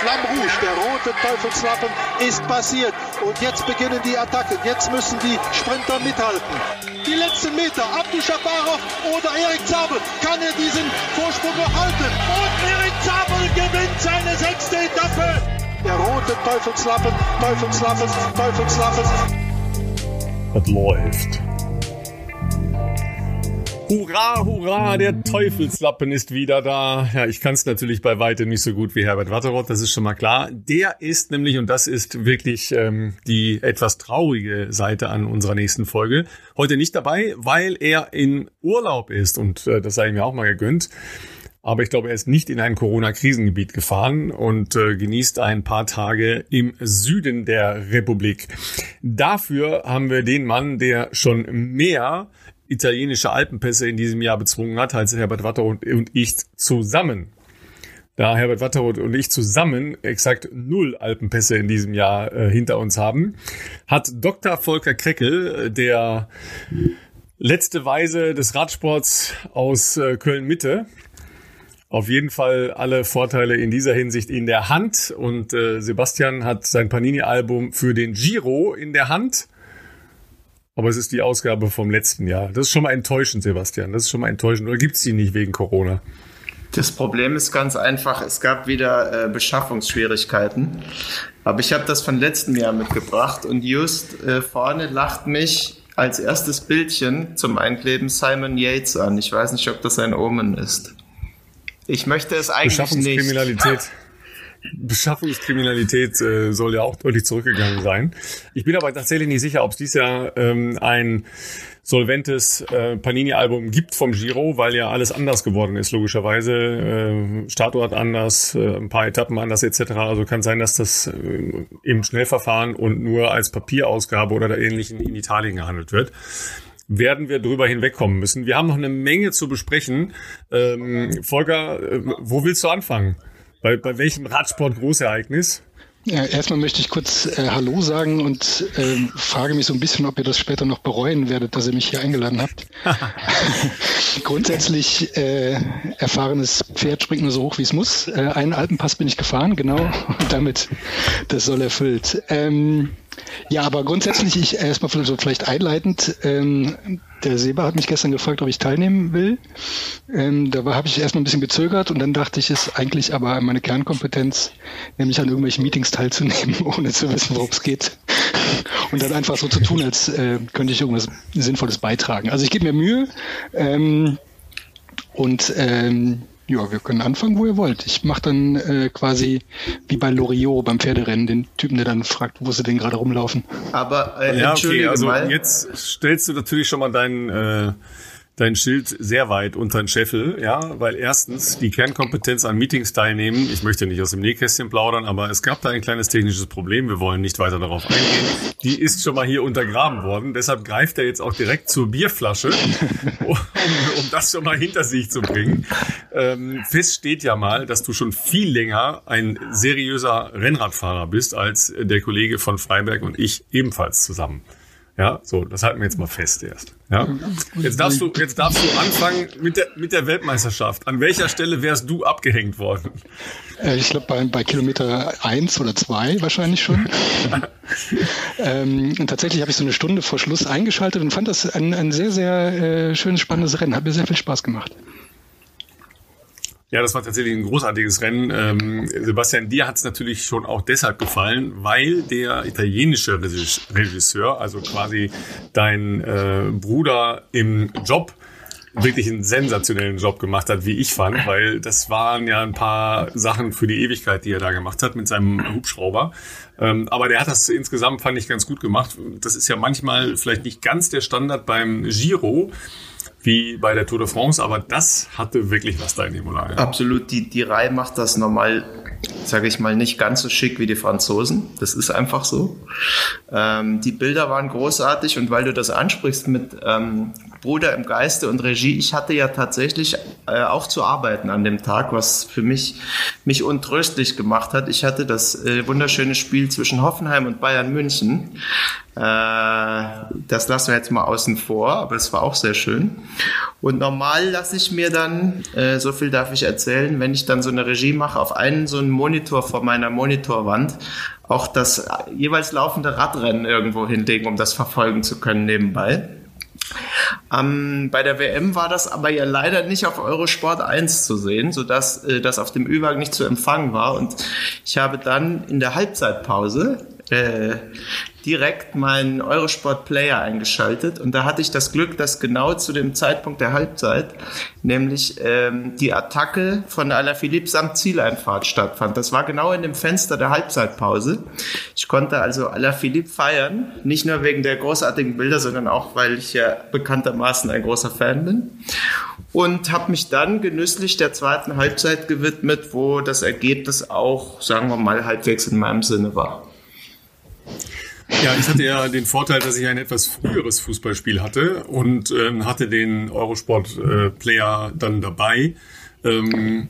Flamme Rouge, der rote Teufelslappen, ist passiert. Und jetzt beginnen die Attacken. Jetzt müssen die Sprinter mithalten. Die letzten Meter, Abdu Shabarov oder Erik Zabel. Kann er diesen Vorsprung noch halten? Und Erik Zabel gewinnt seine sechste Etappe. Der rote Teufelslappen, Teufelslappen, Teufelslappen. Es läuft. Hurra, hurra, der Teufelslappen ist wieder da. Ja, ich kann es natürlich bei weitem nicht so gut wie Herbert Watteroth, das ist schon mal klar. Der ist nämlich, und das ist wirklich ähm, die etwas traurige Seite an unserer nächsten Folge, heute nicht dabei, weil er in Urlaub ist und äh, das sei ja auch mal gegönnt. Aber ich glaube, er ist nicht in ein Corona-Krisengebiet gefahren und äh, genießt ein paar Tage im Süden der Republik. Dafür haben wir den Mann, der schon mehr italienische Alpenpässe in diesem Jahr bezwungen hat, als Herbert Watteroth und ich zusammen. Da Herbert Watteroth und ich zusammen exakt null Alpenpässe in diesem Jahr äh, hinter uns haben, hat Dr. Volker Kreckel, äh, der letzte Weise des Radsports aus äh, Köln-Mitte, auf jeden Fall alle Vorteile in dieser Hinsicht in der Hand. Und äh, Sebastian hat sein Panini-Album für den Giro in der Hand aber es ist die Ausgabe vom letzten Jahr. Das ist schon mal enttäuschend, Sebastian. Das ist schon mal enttäuschend. Oder gibt es die nicht wegen Corona? Das Problem ist ganz einfach, es gab wieder äh, Beschaffungsschwierigkeiten. Aber ich habe das von letztem Jahr mitgebracht und just äh, vorne lacht mich als erstes Bildchen zum Einkleben Simon Yates an. Ich weiß nicht, ob das ein Omen ist. Ich möchte es eigentlich Beschaffungskriminalität. nicht. Beschaffungskriminalität äh, soll ja auch deutlich zurückgegangen sein. Ich bin aber tatsächlich nicht sicher, ob es dieses Jahr ähm, ein solventes äh, Panini-Album gibt vom Giro, weil ja alles anders geworden ist, logischerweise. Äh, Startort anders, äh, ein paar Etappen anders etc. Also kann sein, dass das äh, im Schnellverfahren und nur als Papierausgabe oder der ähnlichen in Italien gehandelt wird werden wir drüber hinwegkommen müssen. Wir haben noch eine Menge zu besprechen. Ähm, Volker, äh, wo willst du anfangen? Bei, bei welchem Radsport-Großereignis? Ja, erstmal möchte ich kurz äh, Hallo sagen und äh, frage mich so ein bisschen, ob ihr das später noch bereuen werdet, dass ihr mich hier eingeladen habt. Grundsätzlich äh, erfahrenes Pferd springt nur so hoch, wie es muss. Äh, einen Alpenpass bin ich gefahren, genau, und damit das soll erfüllt. Ähm, ja, aber grundsätzlich, ich erstmal so vielleicht einleitend, ähm, der Seba hat mich gestern gefragt, ob ich teilnehmen will. Ähm, da habe ich erstmal ein bisschen gezögert und dann dachte ich, es ist eigentlich aber meine Kernkompetenz, nämlich an irgendwelchen Meetings teilzunehmen, ohne zu wissen, worum es geht. Und dann einfach so zu tun, als äh, könnte ich irgendwas Sinnvolles beitragen. Also ich gebe mir Mühe ähm, und ähm, ja, wir können anfangen, wo ihr wollt. Ich mache dann äh, quasi wie bei Loriot beim Pferderennen den Typen, der dann fragt, wo sie denn gerade rumlaufen. Aber äh, ja, okay, also mal. jetzt stellst du natürlich schon mal deinen äh, dein Schild sehr weit unter den Scheffel, ja, weil erstens die Kernkompetenz an Meetings teilnehmen, ich möchte nicht aus dem Nähkästchen plaudern, aber es gab da ein kleines technisches Problem, wir wollen nicht weiter darauf eingehen. Die ist schon mal hier untergraben worden, deshalb greift er jetzt auch direkt zur Bierflasche, um, um das schon mal hinter sich zu bringen. Ähm, fest steht ja mal, dass du schon viel länger ein seriöser Rennradfahrer bist als der Kollege von Freiberg und ich ebenfalls zusammen. Ja, so, das halten wir jetzt mal fest erst. Ja. Jetzt darfst du, jetzt darfst du anfangen mit der, mit der Weltmeisterschaft. An welcher Stelle wärst du abgehängt worden? Äh, ich glaube bei, bei Kilometer eins oder zwei wahrscheinlich schon. ähm, und tatsächlich habe ich so eine Stunde vor Schluss eingeschaltet und fand das ein, ein sehr, sehr äh, schönes, spannendes Rennen. Hat mir sehr viel Spaß gemacht. Ja, das war tatsächlich ein großartiges Rennen. Ähm, Sebastian, dir hat es natürlich schon auch deshalb gefallen, weil der italienische Regisseur, also quasi dein äh, Bruder im Job, wirklich einen sensationellen Job gemacht hat, wie ich fand, weil das waren ja ein paar Sachen für die Ewigkeit, die er da gemacht hat mit seinem Hubschrauber. Ähm, aber der hat das insgesamt, fand ich, ganz gut gemacht. Das ist ja manchmal vielleicht nicht ganz der Standard beim Giro wie bei der Tour de France, aber das hatte wirklich was da in Imola. Ja. Absolut, die, die Reihe macht das normal, sage ich mal, nicht ganz so schick wie die Franzosen. Das ist einfach so. Ähm, die Bilder waren großartig und weil du das ansprichst mit ähm, Bruder im Geiste und Regie. Ich hatte ja tatsächlich äh, auch zu arbeiten an dem Tag, was für mich mich untröstlich gemacht hat. Ich hatte das äh, wunderschöne Spiel zwischen Hoffenheim und Bayern München. Äh, das lassen wir jetzt mal außen vor, aber es war auch sehr schön. Und normal lasse ich mir dann, äh, so viel darf ich erzählen, wenn ich dann so eine Regie mache, auf einen so einen Monitor vor meiner Monitorwand auch das jeweils laufende Radrennen irgendwo hinlegen, um das verfolgen zu können nebenbei. Ähm, bei der WM war das aber ja leider nicht auf Eurosport 1 zu sehen, sodass äh, das auf dem Übergang nicht zu empfangen war. Und ich habe dann in der Halbzeitpause äh, direkt meinen Eurosport Player eingeschaltet und da hatte ich das Glück, dass genau zu dem Zeitpunkt der Halbzeit nämlich ähm, die Attacke von Alaphilippe samt Zieleinfahrt stattfand. Das war genau in dem Fenster der Halbzeitpause. Ich konnte also Alaphilippe feiern, nicht nur wegen der großartigen Bilder, sondern auch, weil ich ja bekanntermaßen ein großer Fan bin und habe mich dann genüsslich der zweiten Halbzeit gewidmet, wo das Ergebnis auch, sagen wir mal, halbwegs in meinem Sinne war. Ja, ich hatte ja den Vorteil, dass ich ein etwas früheres Fußballspiel hatte und ähm, hatte den Eurosport-Player äh, dann dabei. Ähm,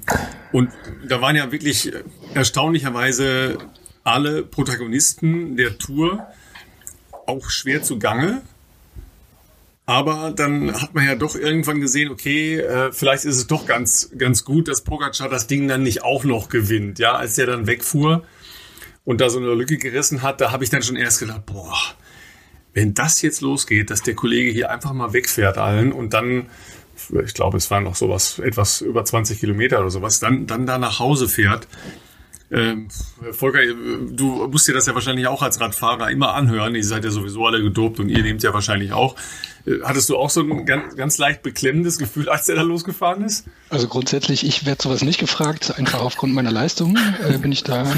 und da waren ja wirklich erstaunlicherweise alle Protagonisten der Tour auch schwer zugange. Aber dann hat man ja doch irgendwann gesehen, okay, äh, vielleicht ist es doch ganz, ganz gut, dass Pogacar das Ding dann nicht auch noch gewinnt. Ja, als der dann wegfuhr, und da so eine Lücke gerissen hat, da habe ich dann schon erst gedacht, boah, wenn das jetzt losgeht, dass der Kollege hier einfach mal wegfährt allen und dann, ich glaube, es waren noch sowas, etwas über 20 Kilometer oder sowas, dann, dann da nach Hause fährt. Ähm, Volker, du musst dir das ja wahrscheinlich auch als Radfahrer immer anhören. Ihr seid ja sowieso alle gedopt und ihr nehmt ja wahrscheinlich auch. Äh, hattest du auch so ein ganz, ganz leicht beklemmendes Gefühl, als der da losgefahren ist? Also grundsätzlich, ich werde sowas nicht gefragt, einfach aufgrund meiner Leistung äh, bin ich da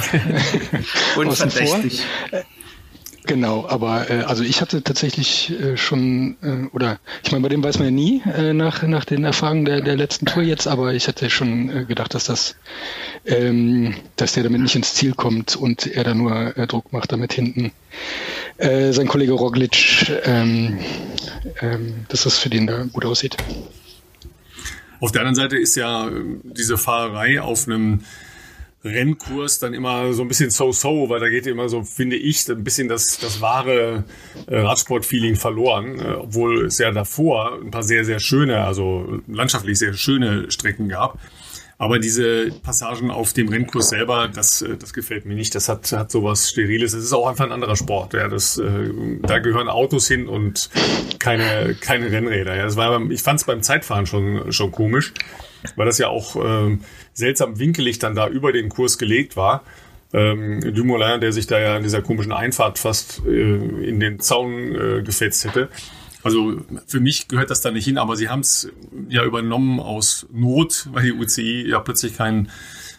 außen vor. Genau, aber äh, also ich hatte tatsächlich äh, schon, äh, oder ich meine, bei dem weiß man ja nie äh, nach, nach den Erfahrungen der, der letzten Tour jetzt, aber ich hatte schon äh, gedacht, dass das, ähm, dass der damit nicht ins Ziel kommt und er da nur äh, Druck macht, damit hinten äh, sein Kollege Roglic, ähm, ähm, dass das für den da gut aussieht. Auf der anderen Seite ist ja äh, diese Fahrerei auf einem Rennkurs dann immer so ein bisschen so-so, weil da geht immer so, finde ich, ein bisschen das, das wahre äh, Radsport-Feeling verloren, äh, obwohl es ja davor ein paar sehr, sehr schöne, also landschaftlich sehr schöne Strecken gab. Aber diese Passagen auf dem Rennkurs selber, das, äh, das gefällt mir nicht. Das hat, hat sowas Steriles. Es ist auch einfach ein anderer Sport. Ja, das, äh, da gehören Autos hin und keine, keine Rennräder. Ja, das war, ich fand es beim Zeitfahren schon, schon komisch, weil das ja auch äh, seltsam winkelig dann da über den Kurs gelegt war. Ähm, Dumoulin, der sich da ja in dieser komischen Einfahrt fast äh, in den Zaun äh, gefetzt hätte. Also für mich gehört das da nicht hin, aber sie haben es ja übernommen aus Not, weil die UCI ja plötzlich keinen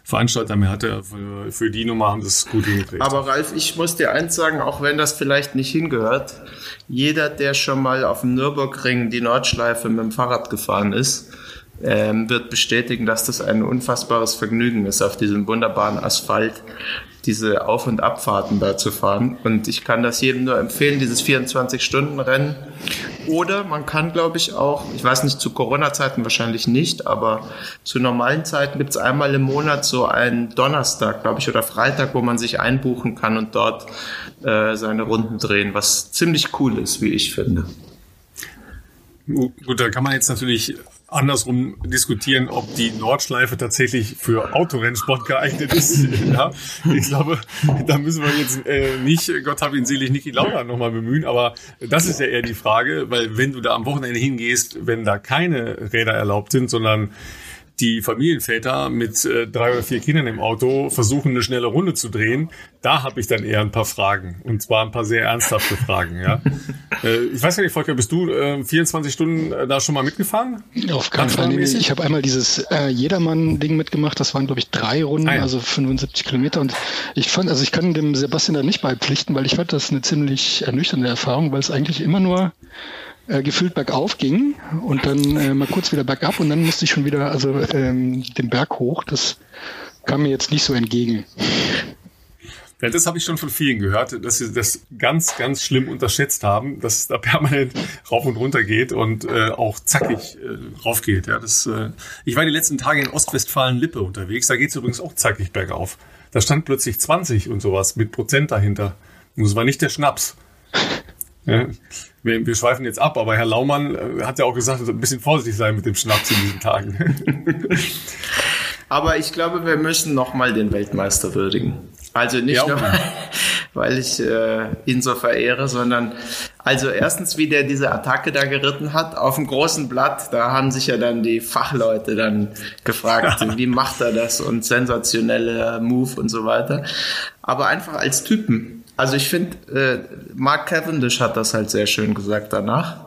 Veranstalter mehr hatte. Für, für die Nummer haben sie es gut hingekriegt. Aber Ralf, ich muss dir eins sagen, auch wenn das vielleicht nicht hingehört, jeder, der schon mal auf dem Nürburgring die Nordschleife mit dem Fahrrad gefahren ist, ähm, wird bestätigen, dass das ein unfassbares Vergnügen ist, auf diesem wunderbaren Asphalt diese Auf- und Abfahrten da zu fahren. Und ich kann das jedem nur empfehlen, dieses 24-Stunden-Rennen. Oder man kann, glaube ich, auch, ich weiß nicht, zu Corona-Zeiten wahrscheinlich nicht, aber zu normalen Zeiten gibt es einmal im Monat so einen Donnerstag, glaube ich, oder Freitag, wo man sich einbuchen kann und dort äh, seine Runden drehen, was ziemlich cool ist, wie ich finde. Gut, da kann man jetzt natürlich andersrum diskutieren, ob die Nordschleife tatsächlich für Autorennsport geeignet ist. ja, ich glaube, da müssen wir jetzt äh, nicht, Gott hab ihn selig, Niki Lauda nochmal bemühen, aber das ist ja eher die Frage, weil wenn du da am Wochenende hingehst, wenn da keine Räder erlaubt sind, sondern die Familienväter mit äh, drei oder vier Kindern im Auto versuchen, eine schnelle Runde zu drehen, da habe ich dann eher ein paar Fragen. Und zwar ein paar sehr ernsthafte Fragen, ja. äh, ich weiß ja nicht, Volker, bist du äh, 24 Stunden äh, da schon mal mitgefahren? Auf keinen Fall. Nee, ich habe einmal dieses äh, Jedermann-Ding mitgemacht, das waren, glaube ich, drei Runden, ah, ja. also 75 Kilometer. Und ich fand, also ich kann dem Sebastian da nicht beipflichten, weil ich fand das eine ziemlich ernüchternde Erfahrung, weil es eigentlich immer nur äh, gefühlt bergauf ging und dann äh, mal kurz wieder bergab und dann musste ich schon wieder also ähm, den Berg hoch. Das kam mir jetzt nicht so entgegen. Ja, das habe ich schon von vielen gehört, dass sie das ganz, ganz schlimm unterschätzt haben, dass es da permanent rauf und runter geht und äh, auch zackig äh, rauf geht. Ja, das, äh, ich war die letzten Tage in Ostwestfalen-Lippe unterwegs, da geht es übrigens auch zackig bergauf. Da stand plötzlich 20 und sowas mit Prozent dahinter. Und es war nicht der Schnaps. Ja, wir, wir, schweifen jetzt ab, aber Herr Laumann äh, hat ja auch gesagt, ein bisschen vorsichtig sein mit dem Schnaps in diesen Tagen. aber ich glaube, wir müssen nochmal den Weltmeister würdigen. Also nicht ja, nur, weil ich äh, ihn so verehre, sondern also erstens, wie der diese Attacke da geritten hat, auf dem großen Blatt, da haben sich ja dann die Fachleute dann gefragt, wie macht er das und sensationelle Move und so weiter. Aber einfach als Typen. Also ich finde, äh, Mark Cavendish hat das halt sehr schön gesagt danach.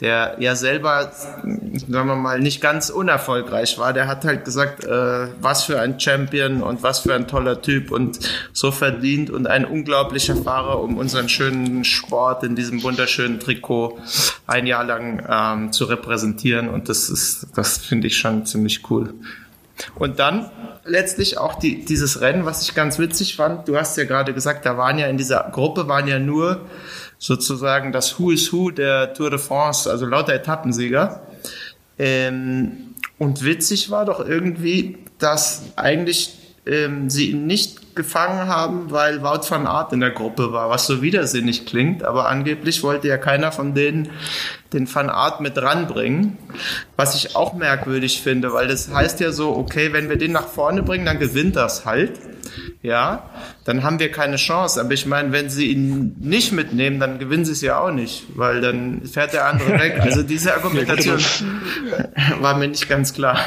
Der ja selber, sagen wir mal, nicht ganz unerfolgreich war, der hat halt gesagt, äh, was für ein Champion und was für ein toller Typ und so verdient und ein unglaublicher Fahrer, um unseren schönen Sport in diesem wunderschönen Trikot ein Jahr lang ähm, zu repräsentieren. Und das ist, das finde ich schon ziemlich cool. Und dann letztlich auch die, dieses Rennen, was ich ganz witzig fand. Du hast ja gerade gesagt, da waren ja in dieser Gruppe waren ja nur sozusagen das Who is Who der Tour de France, also lauter Etappensieger. Ähm, und witzig war doch irgendwie, dass eigentlich ähm, sie ihn nicht gefangen haben, weil Wout van Aert in der Gruppe war, was so widersinnig klingt, aber angeblich wollte ja keiner von denen den Van Aert mit ranbringen, was ich auch merkwürdig finde, weil das heißt ja so, okay, wenn wir den nach vorne bringen, dann gewinnt das halt ja, dann haben wir keine Chance. Aber ich meine, wenn sie ihn nicht mitnehmen, dann gewinnen sie es ja auch nicht, weil dann fährt der andere weg. Also diese Argumentation war mir nicht ganz klar.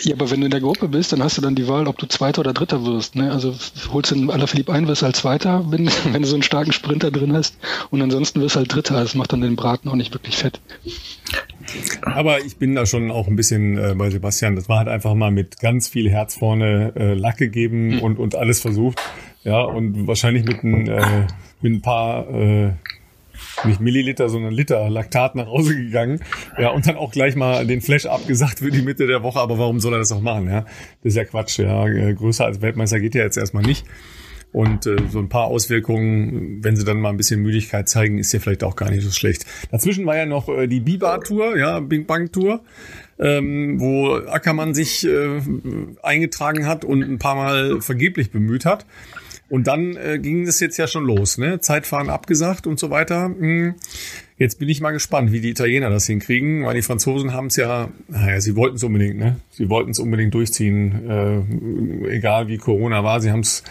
Ja, aber wenn du in der Gruppe bist, dann hast du dann die Wahl, ob du Zweiter oder Dritter wirst. Ne? Also holst du einen Alaphilippe ein, wirst halt Zweiter, wenn, wenn du so einen starken Sprinter drin hast. Und ansonsten wirst du halt Dritter. Das macht dann den Braten auch nicht wirklich fett. Aber ich bin da schon auch ein bisschen äh, bei Sebastian. Das war halt einfach mal mit ganz viel Herz vorne äh, Lack gegeben und, und alles versucht. Ja, und wahrscheinlich mit ein, äh, mit ein paar äh, nicht Milliliter, sondern Liter Laktat nach Hause gegangen. Ja, und dann auch gleich mal den Flash abgesagt für die Mitte der Woche. Aber warum soll er das auch machen? Ja, das ist ja Quatsch. Ja, äh, größer als Weltmeister geht ja jetzt erstmal nicht. Und äh, so ein paar Auswirkungen, wenn sie dann mal ein bisschen Müdigkeit zeigen, ist ja vielleicht auch gar nicht so schlecht. Dazwischen war ja noch äh, die Biba-Tour, ja, Bing Bang-Tour, ähm, wo Ackermann sich äh, eingetragen hat und ein paar Mal vergeblich bemüht hat. Und dann äh, ging es jetzt ja schon los, ne? Zeitfahren abgesagt und so weiter. Hm. Jetzt bin ich mal gespannt, wie die Italiener das hinkriegen, weil die Franzosen haben es ja, naja, sie wollten es unbedingt, ne? Sie wollten es unbedingt durchziehen, äh, egal wie Corona war. Sie haben es,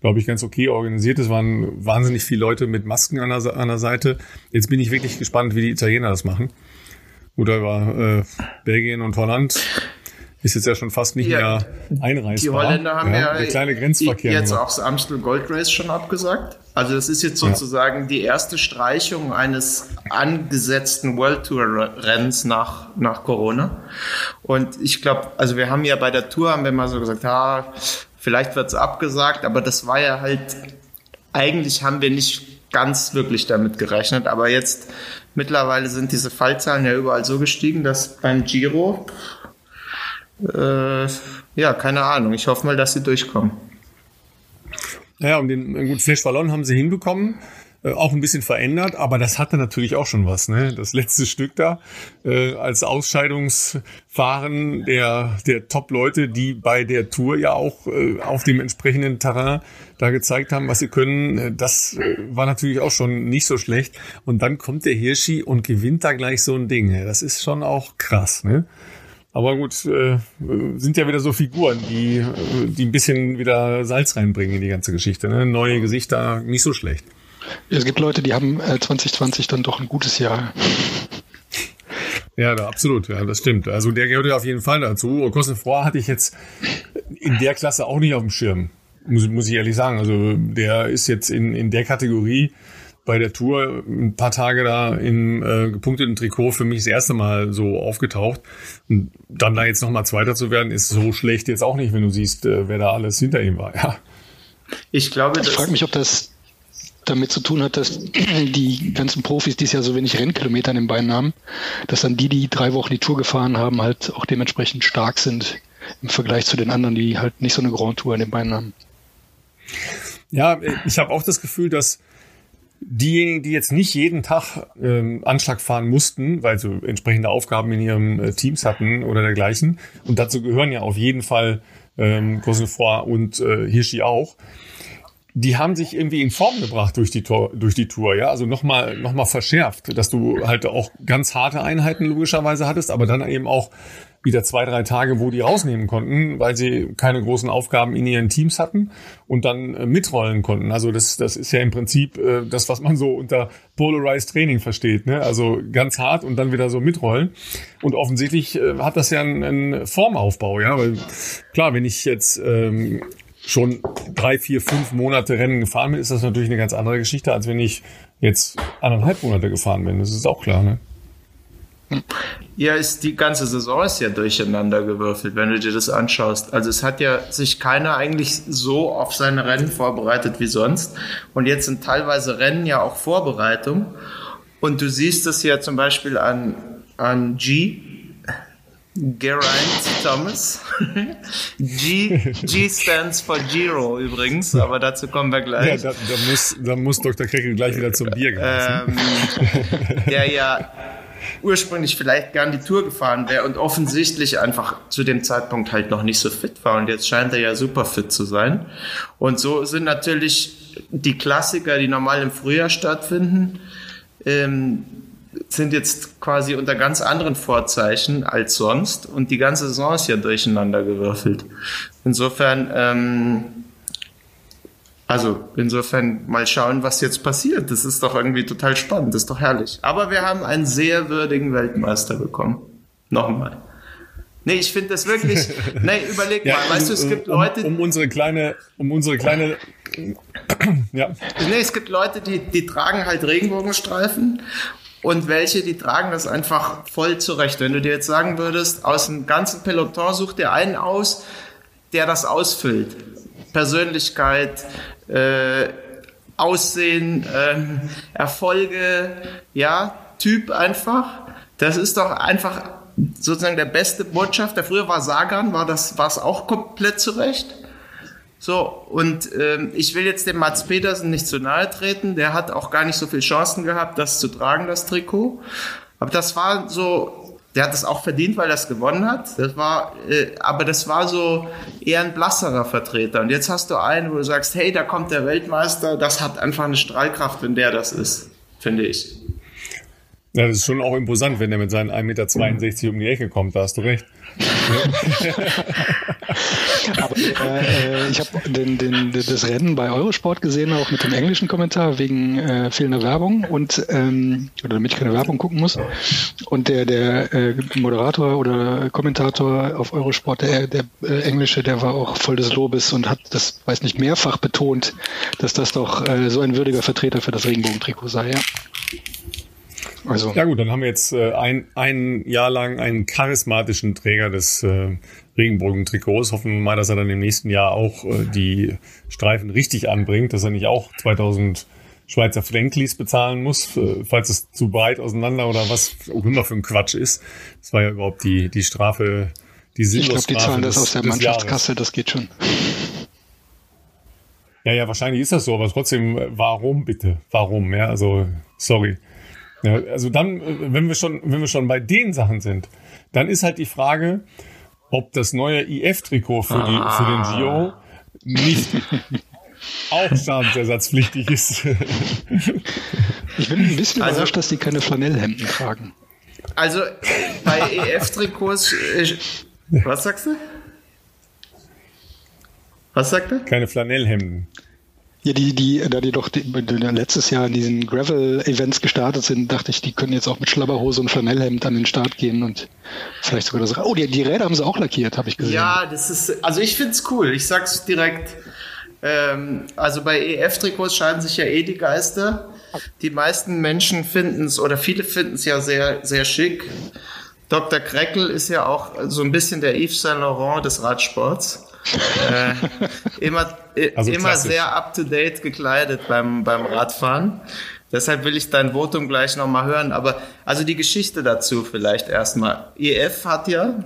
glaube ich, ganz okay organisiert. Es waren wahnsinnig viele Leute mit Masken an der, an der Seite. Jetzt bin ich wirklich gespannt, wie die Italiener das machen. Oder war äh, Belgien und Holland ist jetzt ja schon fast nicht ja, mehr einreißbar. Die Holländer haben ja, ja der kleine Grenzverkehr jetzt auch das Amstel Gold Race schon abgesagt. Also das ist jetzt sozusagen ja. die erste Streichung eines angesetzten World Tour Rennens nach, nach Corona. Und ich glaube, also wir haben ja bei der Tour haben wir mal so gesagt, ha, vielleicht wird es abgesagt, aber das war ja halt, eigentlich haben wir nicht ganz wirklich damit gerechnet, aber jetzt mittlerweile sind diese Fallzahlen ja überall so gestiegen, dass beim Giro äh, ja, keine Ahnung. Ich hoffe mal, dass sie durchkommen. Naja, und den gut Flash Ballon haben sie hinbekommen, äh, auch ein bisschen verändert, aber das hatte natürlich auch schon was, ne? Das letzte Stück da äh, als Ausscheidungsfahren der der Top-Leute, die bei der Tour ja auch äh, auf dem entsprechenden Terrain da gezeigt haben, was sie können, äh, das äh, war natürlich auch schon nicht so schlecht. Und dann kommt der Hirschi und gewinnt da gleich so ein Ding. Das ist schon auch krass, ne? Aber gut, äh, sind ja wieder so Figuren, die, die ein bisschen wieder Salz reinbringen in die ganze Geschichte. Ne? Neue Gesichter, nicht so schlecht. Es gibt Leute, die haben äh, 2020 dann doch ein gutes Jahr. Ja, da, absolut, ja, das stimmt. Also der gehört ja auf jeden Fall dazu. Cosnefroy hatte ich jetzt in der Klasse auch nicht auf dem Schirm, muss, muss ich ehrlich sagen. Also der ist jetzt in, in der Kategorie bei der Tour ein paar Tage da im äh, gepunkteten Trikot für mich das erste Mal so aufgetaucht. Und dann da jetzt nochmal Zweiter zu werden, ist so schlecht jetzt auch nicht, wenn du siehst, äh, wer da alles hinter ihm war. Ja. Ich glaube, ich frage mich, ob das damit zu tun hat, dass die ganzen Profis dieses Jahr so wenig Rennkilometer in den Beinen haben, dass dann die, die drei Wochen die Tour gefahren haben, halt auch dementsprechend stark sind im Vergleich zu den anderen, die halt nicht so eine Grand Tour in den Beinen haben. Ja, ich habe auch das Gefühl, dass diejenigen, die jetzt nicht jeden Tag ähm, Anschlag fahren mussten, weil sie entsprechende Aufgaben in ihren äh, Teams hatten oder dergleichen, und dazu gehören ja auf jeden Fall ähm, Grosnefroy und äh, Hirschi auch, die haben sich irgendwie in Form gebracht durch die, Tor, durch die Tour, ja, also nochmal noch mal verschärft, dass du halt auch ganz harte Einheiten logischerweise hattest, aber dann eben auch wieder zwei, drei Tage, wo die rausnehmen konnten, weil sie keine großen Aufgaben in ihren Teams hatten und dann äh, mitrollen konnten. Also das, das ist ja im Prinzip äh, das, was man so unter Polarized Training versteht. Ne? Also ganz hart und dann wieder so mitrollen. Und offensichtlich äh, hat das ja einen, einen Formaufbau, ja, weil klar, wenn ich jetzt ähm, schon drei, vier, fünf Monate Rennen gefahren bin, ist das natürlich eine ganz andere Geschichte, als wenn ich jetzt anderthalb Monate gefahren bin. Das ist auch klar, ne? Ja, ist die ganze Saison ist ja durcheinander gewürfelt, wenn du dir das anschaust. Also es hat ja sich keiner eigentlich so auf seine Rennen vorbereitet wie sonst. Und jetzt sind teilweise Rennen ja auch Vorbereitung. Und du siehst es ja zum Beispiel an, an G, Geraint Thomas. G, G stands for Giro übrigens, aber dazu kommen wir gleich. Ja, da, da muss, da muss Dr. Kreckel gleich wieder zum Bier greifen. Ähm, der ja ursprünglich vielleicht gern die Tour gefahren wäre und offensichtlich einfach zu dem Zeitpunkt halt noch nicht so fit war. Und jetzt scheint er ja super fit zu sein. Und so sind natürlich die Klassiker, die normal im Frühjahr stattfinden, ähm, sind jetzt quasi unter ganz anderen Vorzeichen als sonst und die ganze Saison ist ja durcheinander gewürfelt. Insofern, ähm, also insofern mal schauen, was jetzt passiert. Das ist doch irgendwie total spannend, das ist doch herrlich. Aber wir haben einen sehr würdigen Weltmeister bekommen. Nochmal. Nee, ich finde das wirklich. Nee, überleg ja, mal, weißt du, es gibt Leute. Um, um unsere kleine, um unsere kleine. ja. Nee, es gibt Leute, die, die tragen halt Regenbogenstreifen und welche, die tragen das einfach voll zurecht. Wenn du dir jetzt sagen würdest, aus dem ganzen Peloton such dir einen aus, der das ausfüllt. Persönlichkeit, äh, Aussehen, äh, Erfolge, ja, Typ einfach. Das ist doch einfach sozusagen der beste Botschafter. Früher war Sagan, war das, war es auch komplett zurecht. So, und ähm, ich will jetzt dem Mats Petersen nicht zu nahe treten. Der hat auch gar nicht so viele Chancen gehabt, das zu tragen, das Trikot. Aber das war so, der hat das auch verdient, weil er es gewonnen hat. Das war, äh, aber das war so eher ein blasserer Vertreter. Und jetzt hast du einen, wo du sagst, hey, da kommt der Weltmeister. Das hat einfach eine Strahlkraft, wenn der das ist, finde ich. Ja, das ist schon auch imposant, wenn er mit seinen 1,62 Meter um die Ecke kommt, da hast du recht. Aber äh, ich habe den, den, das Rennen bei Eurosport gesehen, auch mit dem englischen Kommentar wegen äh, fehlender Werbung und ähm, oder damit ich keine Werbung gucken muss. Und der, der äh, Moderator oder Kommentator auf Eurosport, der, der äh, englische, der war auch voll des Lobes und hat das, weiß nicht, mehrfach betont, dass das doch äh, so ein würdiger Vertreter für das Regenbogentrikot sei. Ja. Also. Ja gut, dann haben wir jetzt äh, ein, ein Jahr lang einen charismatischen Träger des äh, Regenbogen-Trikots. Hoffen wir mal, dass er dann im nächsten Jahr auch äh, die Streifen richtig anbringt, dass er nicht auch 2000 Schweizer Franklis bezahlen muss, äh, falls es zu breit auseinander oder was auch immer für ein Quatsch ist. Das war ja überhaupt die, die Strafe, die Sinnlosstrafe Ich glaube, die zahlen das aus der Mannschaftskasse, das geht schon. Ja, ja, wahrscheinlich ist das so, aber trotzdem, äh, warum bitte? Warum? Ja, also, sorry. Ja, also dann, äh, wenn wir schon, wenn wir schon bei den Sachen sind, dann ist halt die Frage, ob das neue IF-Trikot für, ah. für den Giro nicht auch schadensersatzpflichtig ist. ich bin ein bisschen also, überrascht, dass die keine Flanellhemden tragen. Also bei EF-Trikots, äh, was sagst du? Was sagt er? Keine Flanellhemden. Ja, die, die, da die doch die, letztes Jahr in diesen Gravel-Events gestartet sind, dachte ich, die können jetzt auch mit Schlabberhose und Flanellhemd an den Start gehen und vielleicht sogar das. Oh, die, die Räder haben sie auch lackiert, habe ich gesehen. Ja, das ist, also ich finde es cool. Ich sag's direkt. Ähm, also bei EF-Trikots scheiden sich ja eh die Geister. Die meisten Menschen finden es oder viele finden es ja sehr, sehr schick. Dr. Kreckel ist ja auch so ein bisschen der Yves Saint Laurent des Radsports äh, immer also immer sehr up-to-date gekleidet beim, beim Radfahren. Deshalb will ich dein Votum gleich nochmal hören. Aber also die Geschichte dazu vielleicht erstmal. EF hat ja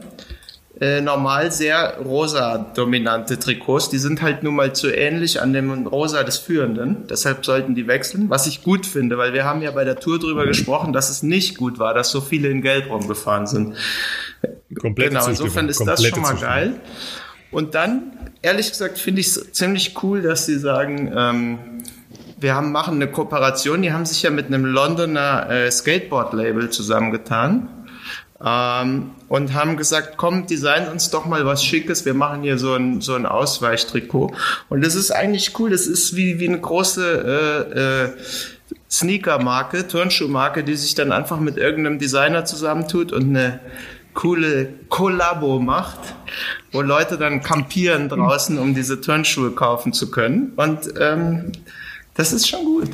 äh, normal sehr rosa-dominante Trikots. Die sind halt nun mal zu ähnlich an dem Rosa des Führenden. Deshalb sollten die wechseln, was ich gut finde, weil wir haben ja bei der Tour drüber gesprochen, dass es nicht gut war, dass so viele in Gelb rumgefahren sind. Komplette genau, insofern ist Komplette das schon mal Zustimmung. geil. Und dann, ehrlich gesagt, finde ich es ziemlich cool, dass sie sagen, ähm, wir haben, machen eine Kooperation. Die haben sich ja mit einem Londoner äh, Skateboard-Label zusammengetan ähm, und haben gesagt, komm, design uns doch mal was Schickes. Wir machen hier so ein, so ein Ausweichtrikot. Und das ist eigentlich cool. Das ist wie, wie eine große äh, äh, Sneaker-Marke, Turnschuhmarke, die sich dann einfach mit irgendeinem Designer zusammentut und eine coole Kollabo macht, wo Leute dann kampieren draußen, um diese Turnschuhe kaufen zu können. Und ähm, das ist schon gut.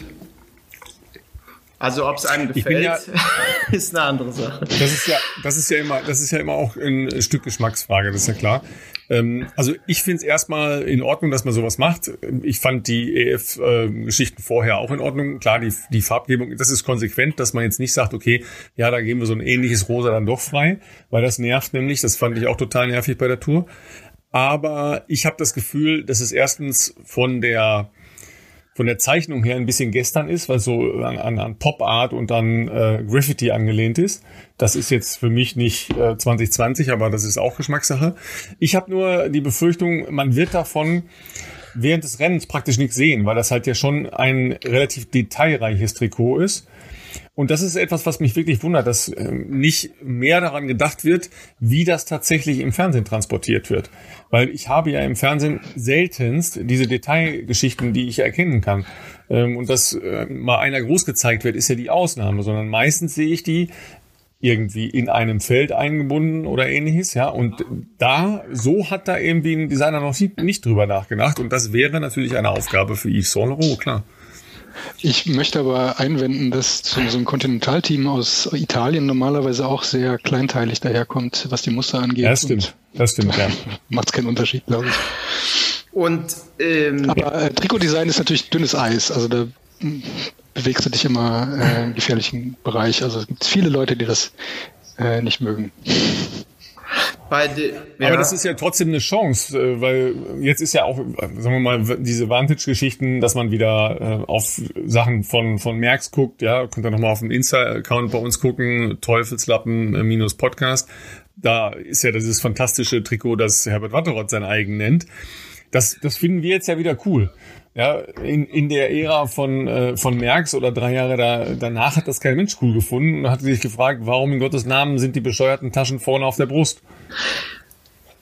Also ob es einem gefällt, ist eine andere Sache. Das ist ja, das ist ja immer, das ist ja immer auch ein Stück Geschmacksfrage, das ist ja klar. Ähm, also ich finde es erstmal in Ordnung, dass man sowas macht. Ich fand die EF-Geschichten vorher auch in Ordnung. Klar, die, die Farbgebung, das ist konsequent, dass man jetzt nicht sagt, okay, ja, da geben wir so ein ähnliches Rosa dann doch frei, weil das nervt nämlich. Das fand ich auch total nervig bei der Tour. Aber ich habe das Gefühl, dass es erstens von der von der Zeichnung her ein bisschen gestern ist, weil so an, an, an Pop Art und an äh, Graffiti angelehnt ist. Das ist jetzt für mich nicht äh, 2020, aber das ist auch Geschmackssache. Ich habe nur die Befürchtung, man wird davon während des Rennens praktisch nichts sehen, weil das halt ja schon ein relativ detailreiches Trikot ist. Und das ist etwas, was mich wirklich wundert, dass ähm, nicht mehr daran gedacht wird, wie das tatsächlich im Fernsehen transportiert wird. Weil ich habe ja im Fernsehen seltenst diese Detailgeschichten, die ich erkennen kann. Ähm, und dass äh, mal einer groß gezeigt wird, ist ja die Ausnahme, sondern meistens sehe ich die irgendwie in einem Feld eingebunden oder ähnliches, ja. Und da, so hat da irgendwie ein Designer noch nicht, nicht drüber nachgedacht. Und das wäre natürlich eine Aufgabe für Yves Saint Laurent, klar. Ich möchte aber einwenden, dass so, so ein Kontinentalteam aus Italien normalerweise auch sehr kleinteilig daherkommt, was die Muster angeht. Ja, das stimmt. Das stimmt, ja. Macht keinen Unterschied, glaube ich. Und ähm, Aber äh, Trikotdesign ist natürlich dünnes Eis. Also da mh, bewegst du dich immer äh, im gefährlichen Bereich. Also es gibt viele Leute, die das äh, nicht mögen. De, ja, Aber das ist ja trotzdem eine Chance, äh, weil jetzt ist ja auch, sagen wir mal, diese Vantage-Geschichten, dass man wieder äh, auf Sachen von, von Merx guckt, ja, könnt ihr nochmal auf dem Insta-Account bei uns gucken, Teufelslappen äh, minus Podcast. Da ist ja dieses fantastische Trikot, das Herbert Watteroth sein eigen nennt. Das, das finden wir jetzt ja wieder cool. Ja, in, in der Ära von, äh, von Merx oder drei Jahre da, danach hat das kein Mensch cool gefunden und hat sich gefragt, warum in Gottes Namen sind die bescheuerten Taschen vorne auf der Brust?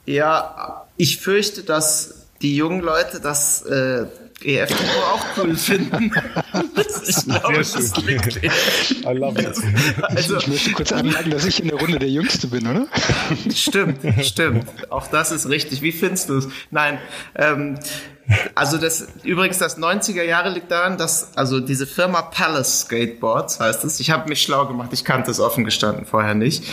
ja, ich fürchte, dass die jungen Leute das äh, EF-Trikot auch cool finden. ich glaube, das liegt I love it. Also, Ich möchte kurz anmerken, dass ich in der Runde der Jüngste bin, oder? Stimmt, stimmt. Auch das ist richtig. Wie findest du es? Nein, ähm, also das übrigens das 90er Jahre liegt daran, dass also diese Firma Palace Skateboards heißt es. Ich habe mich schlau gemacht. Ich kannte es offen gestanden vorher nicht.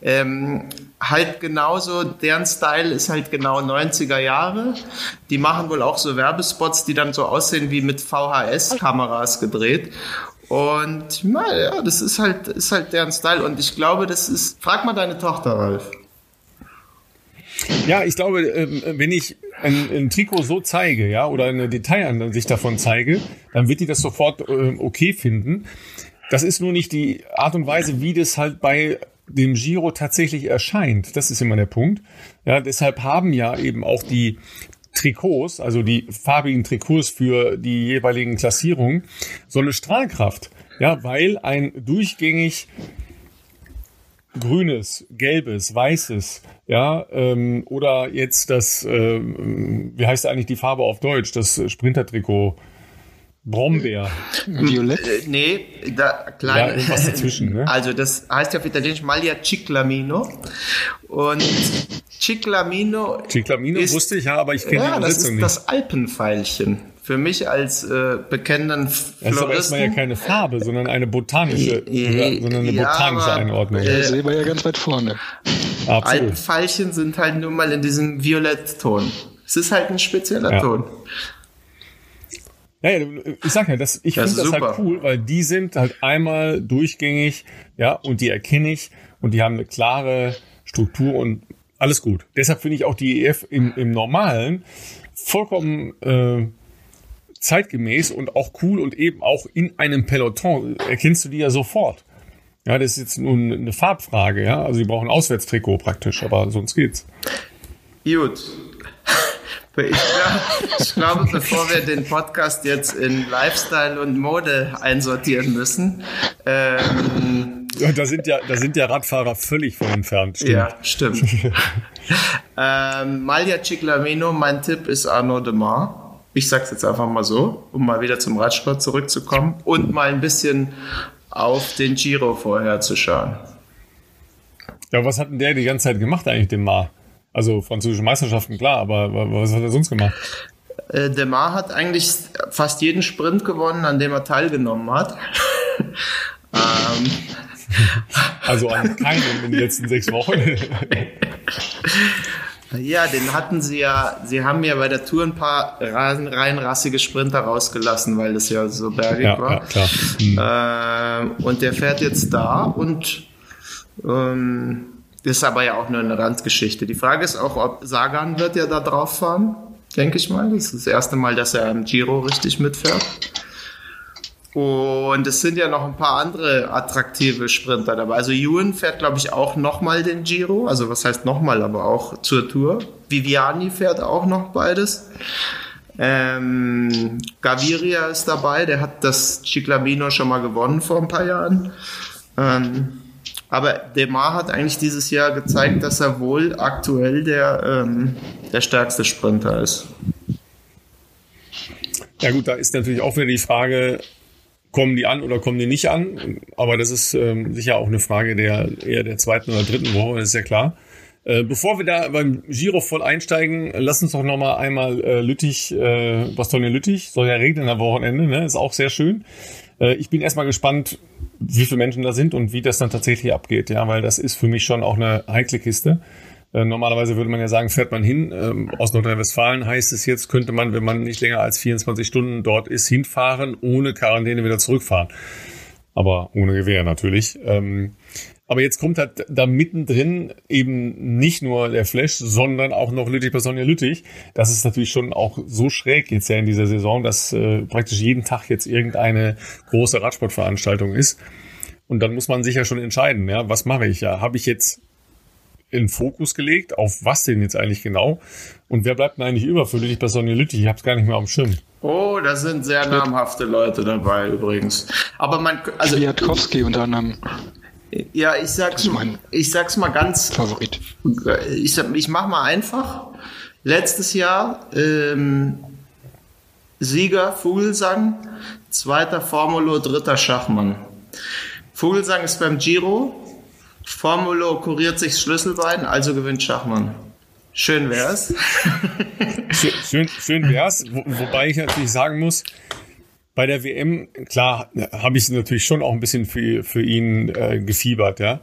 Ähm, halt genauso, deren Style ist halt genau 90er Jahre. Die machen wohl auch so Werbespots, die dann so aussehen wie mit VHS-Kameras gedreht. Und na, ja, das ist halt, ist halt deren Style. Und ich glaube, das ist. Frag mal deine Tochter, Ralf. Ja, ich glaube, ähm, wenn ich ein, ein Trikot so zeige, ja, oder eine Detailansicht davon zeige, dann wird die das sofort ähm, okay finden. Das ist nur nicht die Art und Weise, wie das halt bei dem Giro tatsächlich erscheint. Das ist immer der Punkt. Ja, deshalb haben ja eben auch die Trikots, also die farbigen Trikots für die jeweiligen Klassierungen, so eine Strahlkraft. Ja, weil ein durchgängig grünes, gelbes, weißes, ja, ähm, oder jetzt das, ähm, wie heißt eigentlich die Farbe auf Deutsch, das Sprintertrikot, Brombeer. Violett. Äh, nee, da Ja, klein. irgendwas dazwischen, ne? Also das heißt ja auf Italienisch Maglia Ciclamino und Ciclamino Ciclamino ist- wusste ich, ja, aber ich kenne ja, die das Übersetzung ist nicht. das Alpenpfeilchen. Für mich als äh, bekennenden Das ist aber erstmal ja Floristen. keine Farbe, sondern eine botanische, Ja, sondern eine ja, botanische aber, Einordnung. äh, sehen wir ja ganz weit vorne. Absolut. Alpenpfeilchen sind halt nur mal in diesem Violettton. Es ist halt ein spezieller Ja. Ton. Ja, ja, ich sag ja, das, ich Das finde ist das halt cool, weil die sind halt einmal durchgängig, ja, und die erkenne ich und die haben eine klare Struktur und alles gut. Deshalb finde ich auch die EF im, im Normalen vollkommen äh, zeitgemäß und auch cool und eben auch in einem Peloton erkennst du die ja sofort. Ja, das ist jetzt nun eine Farbfrage, ja. Also sie brauchen ein Auswärtstrikot praktisch, aber sonst geht's. Gut. Ich, ich glaube, bevor wir den Podcast jetzt in Lifestyle und Mode einsortieren müssen, ähm, da sind ja, da sind ja Radfahrer völlig von entfernt. Stimmt. Ja, stimmt. ähm, Malia Ciclamino, mein Tipp ist Arnaud Demar. Ich sag's jetzt einfach mal so, um mal wieder zum Radsport zurückzukommen und mal ein bisschen auf den Giro vorher zu schauen. Ja, was hat denn der die ganze Zeit gemacht eigentlich, Demar? Also französische Meisterschaften, klar, aber was hat er sonst gemacht? Äh, Demar hat eigentlich fast jeden Sprint gewonnen, an dem er teilgenommen hat. ähm. Also an keinem in den letzten sechs Wochen. Ja, den hatten sie ja, sie haben ja bei der Tour ein paar rein, rein rassige Sprinter rausgelassen, weil das ja so bergig ja, war. Ja, klar. Ähm, und der fährt jetzt da und ähm, das ist aber ja auch nur eine Randgeschichte. Die Frage ist auch, ob Sagan wird ja da drauf fahren, denke ich mal. Das ist das erste Mal, dass er im Giro richtig mitfährt. Und es sind ja noch ein paar andere attraktive Sprinter dabei. Also Ewan fährt, glaube ich, auch nochmal den Giro. Also was heißt nochmal, aber auch zur Tour. Viviani fährt auch noch beides. Ähm, Gaviria ist dabei, der hat das Ciclamino schon mal gewonnen vor ein paar Jahren. Ähm, aber Demar hat eigentlich dieses Jahr gezeigt, dass er wohl aktuell der, ähm, der stärkste Sprinter ist. Ja gut, da ist natürlich auch wieder die Frage, kommen die an oder kommen die nicht an? Aber das ist ähm, sicher auch eine Frage der eher der zweiten oder dritten Woche, das ist ja klar. Äh, bevor wir da beim Giro voll einsteigen, lass uns doch nochmal einmal äh, Lüttich, äh, Bastogne Lüttich, soll ja regnen am Wochenende, ne? ist auch sehr schön. Äh, ich bin erstmal gespannt, wie viele Menschen da sind und wie das dann tatsächlich abgeht, ja, weil das ist für mich schon auch eine heikle Kiste. Äh, normalerweise würde man ja sagen, fährt man hin. Ähm, aus Nordrhein-Westfalen heißt es jetzt, könnte man, wenn man nicht länger als 24 Stunden dort ist, hinfahren, ohne Quarantäne wieder zurückfahren. Aber ohne Gewehr natürlich. Ähm, aber jetzt kommt halt da mittendrin eben nicht nur der Flash, sondern auch noch Lüttich Personia Lüttich. Das ist natürlich schon auch so schräg jetzt ja in dieser Saison, dass äh, praktisch jeden Tag jetzt irgendeine große Radsportveranstaltung ist. Und dann muss man sich ja schon entscheiden, ja, was mache ich ja? Habe ich jetzt in Fokus gelegt, auf was denn jetzt eigentlich genau? Und wer bleibt denn eigentlich über für Lüttich Personia Lüttich? Ich habe es gar nicht mehr auf dem Schirm. Oh, da sind sehr namhafte Leute dabei übrigens. Aber man, also Kwiatkowski unter anderem. Ja, ich sag's, ich sag's mal ganz. Favorit. Ich, ich mach mal einfach. Letztes Jahr ähm, Sieger Vogelsang, zweiter Formulo, dritter Schachmann. Vogelsang ist beim Giro, Formulo kuriert sich Schlüsselbein, also gewinnt Schachmann. Schön wär's. schön, schön wär's, wo, wobei ich natürlich sagen muss, bei der WM, klar, habe ich natürlich schon auch ein bisschen für, für ihn äh, gefiebert, ja.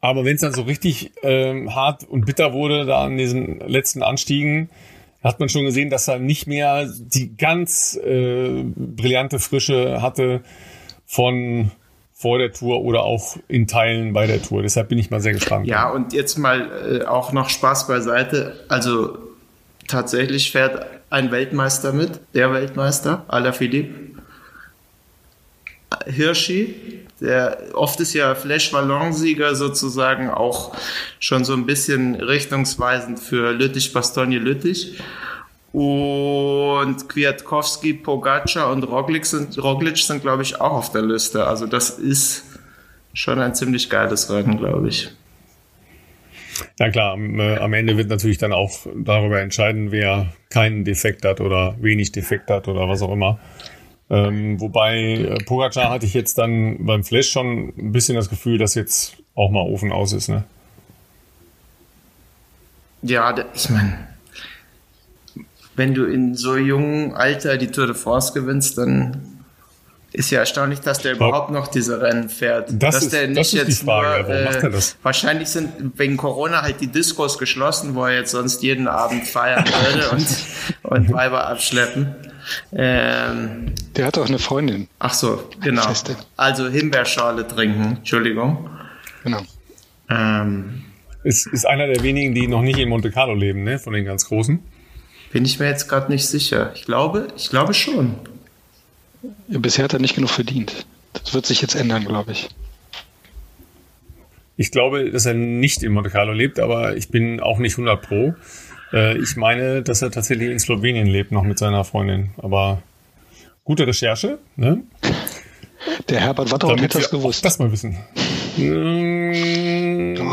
Aber wenn es dann so richtig ähm, hart und bitter wurde, da an diesen letzten Anstiegen, hat man schon gesehen, dass er nicht mehr die ganz äh, brillante Frische hatte von vor der Tour oder auch in Teilen bei der Tour. Deshalb bin ich mal sehr gespannt. Ja, und jetzt mal äh, auch noch Spaß beiseite. Also tatsächlich fährt ein Weltmeister mit, der Weltmeister, Alaphilippe. Hirschi, der oft ist ja Flash Wallon-Sieger sozusagen auch schon so ein bisschen richtungsweisend für Lüttich, Bastogne, Lüttich. Und Kwiatkowski, Pogacar und Roglic sind, Roglic sind, glaube ich, auch auf der Liste. Also das ist schon ein ziemlich geiles Rennen, glaube ich. Ja klar, am, äh, am, Ende wird natürlich dann auch darüber entscheiden, wer keinen Defekt hat oder wenig Defekt hat oder was auch immer. Ähm, wobei äh, Pogacar hatte ich jetzt dann beim Flash schon ein bisschen das Gefühl, dass jetzt auch mal Ofen aus ist, ne? Ja, ich meine, wenn du in so jungem Alter die Tour de France gewinnst, dann ist ja erstaunlich, dass der überhaupt noch diese Rennen fährt. Das dass ist, der nicht das ist jetzt die Frage. Nur, Warum macht er das? Wahrscheinlich sind wegen Corona halt die Diskos geschlossen, wo er jetzt sonst jeden Abend feiern würde und, und Weiber abschleppen. Ähm, der hat auch eine Freundin. Ach so, genau. Also Himbeerschale trinken, Entschuldigung. Genau. Ähm, Ist, ist einer der wenigen, die noch nicht in Monte Carlo leben, ne? Von den ganz Großen. Bin ich mir jetzt gerade nicht sicher. Ich glaube, ich glaube schon. Bisher hat er nicht genug verdient. Das wird sich jetzt ändern, glaube ich. Ich glaube, dass er nicht in Monte Carlo lebt, aber ich bin auch nicht 100 pro. Äh, ich meine, dass er tatsächlich in Slowenien lebt, noch mit seiner Freundin. Aber gute Recherche, ne? Der Herbert Watterott hätte das gewusst. Das mal wissen.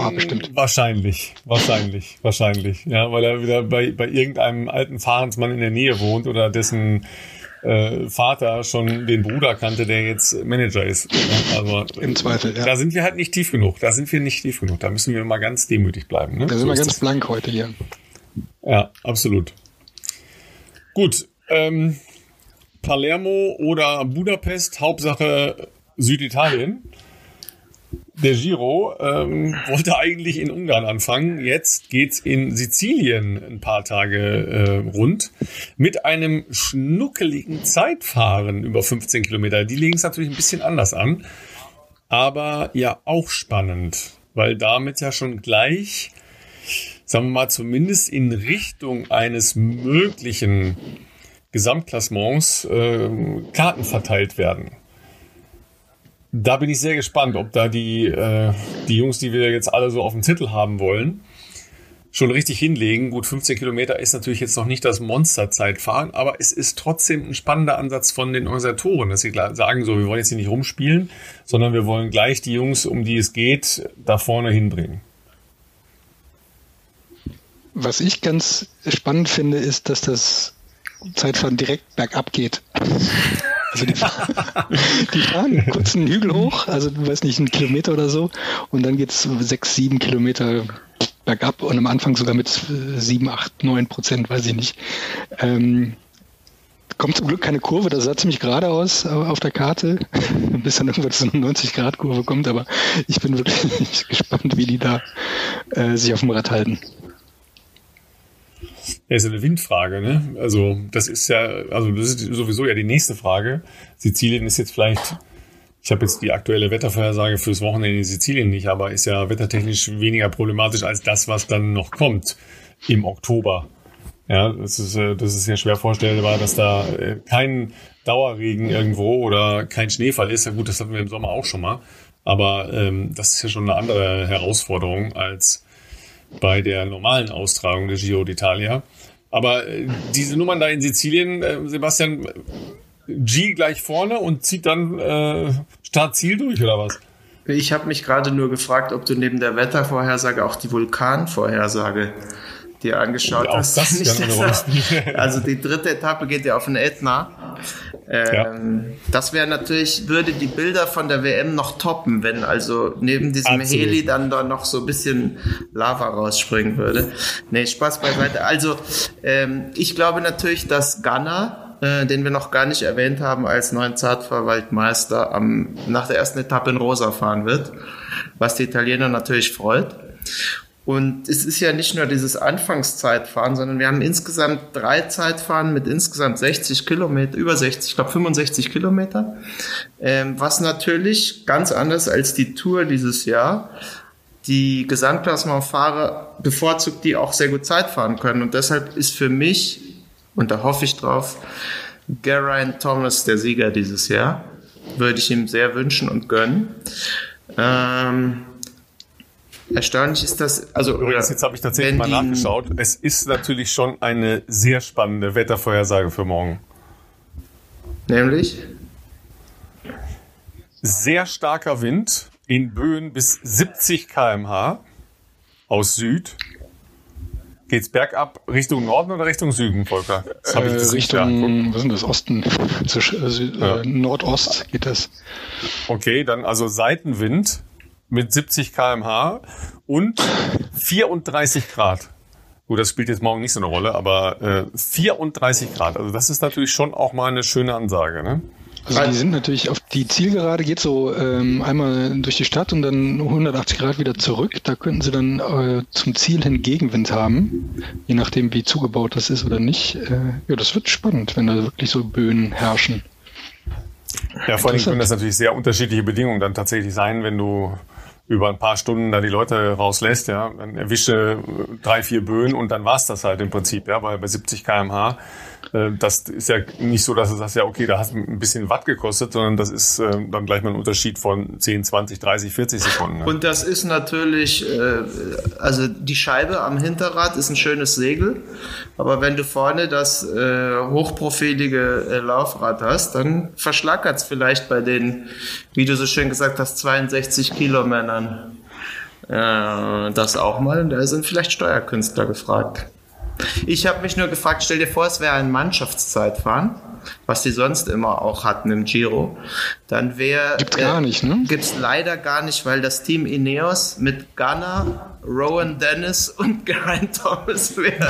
Oh, bestimmt. Wahrscheinlich, wahrscheinlich, wahrscheinlich. Ja, weil er wieder bei, bei irgendeinem alten Fahrensmann in der Nähe wohnt oder dessen äh, Vater schon den Bruder kannte, der jetzt Manager ist. Also, Im Zweifel, ja. Da sind wir halt nicht tief genug. Da sind wir nicht tief genug. Da müssen wir mal ganz demütig bleiben. Ne? Da sind So wir ganz das. blank heute hier. Ja, absolut. Gut. Ähm, Palermo oder Budapest, Hauptsache Süditalien. Der Giro ähm, wollte eigentlich in Ungarn anfangen. Jetzt geht's in Sizilien ein paar Tage äh, rund mit einem schnuckeligen Zeitfahren über 15 Kilometer. Die legen es natürlich ein bisschen anders an, aber ja auch spannend, weil damit ja schon gleich sagen wir mal, zumindest in Richtung eines möglichen Gesamtklassements äh, Karten verteilt werden. Da bin ich sehr gespannt, ob da die, äh, die Jungs, die wir jetzt alle so auf dem Zettel haben wollen, schon richtig hinlegen. Gut, 15 Kilometer ist natürlich jetzt noch nicht das Monsterzeitfahren, aber es ist trotzdem ein spannender Ansatz von den Organisatoren, dass sie sagen, so, wir wollen jetzt hier nicht rumspielen, sondern wir wollen gleich die Jungs, um die es geht, da vorne hinbringen. Was ich ganz spannend finde, ist, dass das Zeitfahren direkt bergab geht. Also die, die fahren kurz einen Hügel hoch, also du weißt nicht, einen Kilometer oder so, und dann geht's sechs, sieben Kilometer bergab und am Anfang sogar mit äh, sieben, acht, neun Prozent, weiß ich nicht. Ähm, kommt zum Glück keine Kurve, das sah ziemlich gerade aus auf der Karte, bis dann irgendwann so eine 90-Grad-Kurve kommt, aber ich bin wirklich gespannt, wie die da äh, sich auf dem Rad halten. Ja, ist eine Windfrage, ne? Also, das ist ja, also das ist sowieso ja die nächste Frage. Sizilien ist jetzt vielleicht, ich habe jetzt die aktuelle Wettervorhersage fürs Wochenende in Sizilien nicht, aber ist ja wettertechnisch weniger problematisch als das, was dann noch kommt im Oktober. Ja, das ist, äh, das ist ja schwer vorstellbar, dass da äh, kein Dauerregen irgendwo oder kein Schneefall ist. Ja gut, das hatten wir im Sommer auch schon mal. Aber ähm, das ist ja schon eine andere Herausforderung als bei der normalen Austragung der Giro d'Italia. Aber äh, diese Nummern da in Sizilien, äh, Sebastian, G gleich vorne und zieht dann äh, Start-Ziel durch oder was? Ich habe mich gerade nur gefragt, ob du neben der Wettervorhersage auch die Vulkanvorhersage dir angeschaut Auch hast. das Nicht, spielen. also die dritte Etappe geht ja auf den Ätna. Ähm, Das wäre natürlich, würde die Bilder von der WM noch toppen, wenn also neben diesem Absolut. Heli dann da noch so ein bisschen Lava rausspringen würde. Nee, Spaß beiseite. Also ähm, ich glaube natürlich, dass Ghana, äh, den wir noch gar nicht erwähnt haben, als neuen Zartfahrwaldmeister am, nach der ersten Etappe in Rosa fahren wird, was die Italiener natürlich freut. Und es ist ja nicht nur dieses Anfangszeitfahren, sondern wir haben insgesamt drei Zeitfahren mit insgesamt 60 Kilometer, über 60, ich glaube 65 Kilometer, ähm, was natürlich ganz anders als die Tour dieses Jahr die Gesamtklassementfahrer bevorzugt, die auch sehr gut Zeit fahren können. Und deshalb ist für mich, und da hoffe ich drauf, Geraint Thomas der Sieger dieses Jahr. Würde ich ihm sehr wünschen und gönnen. Ähm, erstaunlich ist das, also Übrigens, jetzt habe ich tatsächlich mal nachgeschaut. Es ist natürlich schon eine sehr spannende Wettervorhersage für morgen. Nämlich? Sehr starker Wind in Böen bis 70 km/h aus Süd. Geht's bergab Richtung Norden oder Richtung Süden, Volker? Das hab Äh. Richtung, was ist denn das, Osten, zu, äh, Ja. äh, Nordost geht das. Okay, dann also Seitenwind mit 70 km/h und 34 Grad. Gut, das spielt jetzt morgen nicht so eine Rolle, aber äh, 34 Grad. Also das ist natürlich schon auch mal eine schöne Ansage. Ne? Also die sind natürlich auf die Zielgerade geht so ähm, einmal durch die Stadt und dann 180 Grad wieder zurück. Da könnten sie dann äh, zum Ziel hin Gegenwind haben, je nachdem wie zugebaut das ist oder nicht. Äh, ja, das wird spannend, wenn da wirklich so Böen herrschen. Ja, vor allem können das natürlich sehr unterschiedliche Bedingungen dann tatsächlich sein, wenn du über ein paar Stunden da die Leute rauslässt, ja, dann erwische drei, vier Böen und dann war's das halt im Prinzip, ja, weil bei 70 kmh äh, das ist ja nicht so, dass du sagst, ja, okay, da hast du ein bisschen Watt gekostet, sondern das ist äh, dann gleich mal ein Unterschied von 10, 20, 30, 40 Sekunden. Ne? Und das ist natürlich, äh, also die Scheibe am Hinterrad ist ein schönes Segel, aber wenn du vorne das äh, hochprofilige äh, Laufrad hast, dann verschlackert es vielleicht bei den, wie du so schön gesagt hast, 62 Kilo äh, das auch mal. Und da sind vielleicht Steuerkünstler gefragt. Ich habe mich nur gefragt, stell dir vor, es wäre ein Mannschaftszeitfahren, was die sonst immer auch hatten im Giro. Dann wäre. Gibt's gar nicht, ne? Gibt's leider gar nicht, weil das Team Ineos mit Gunner, Rowan Dennis und Geraint Thomas wäre.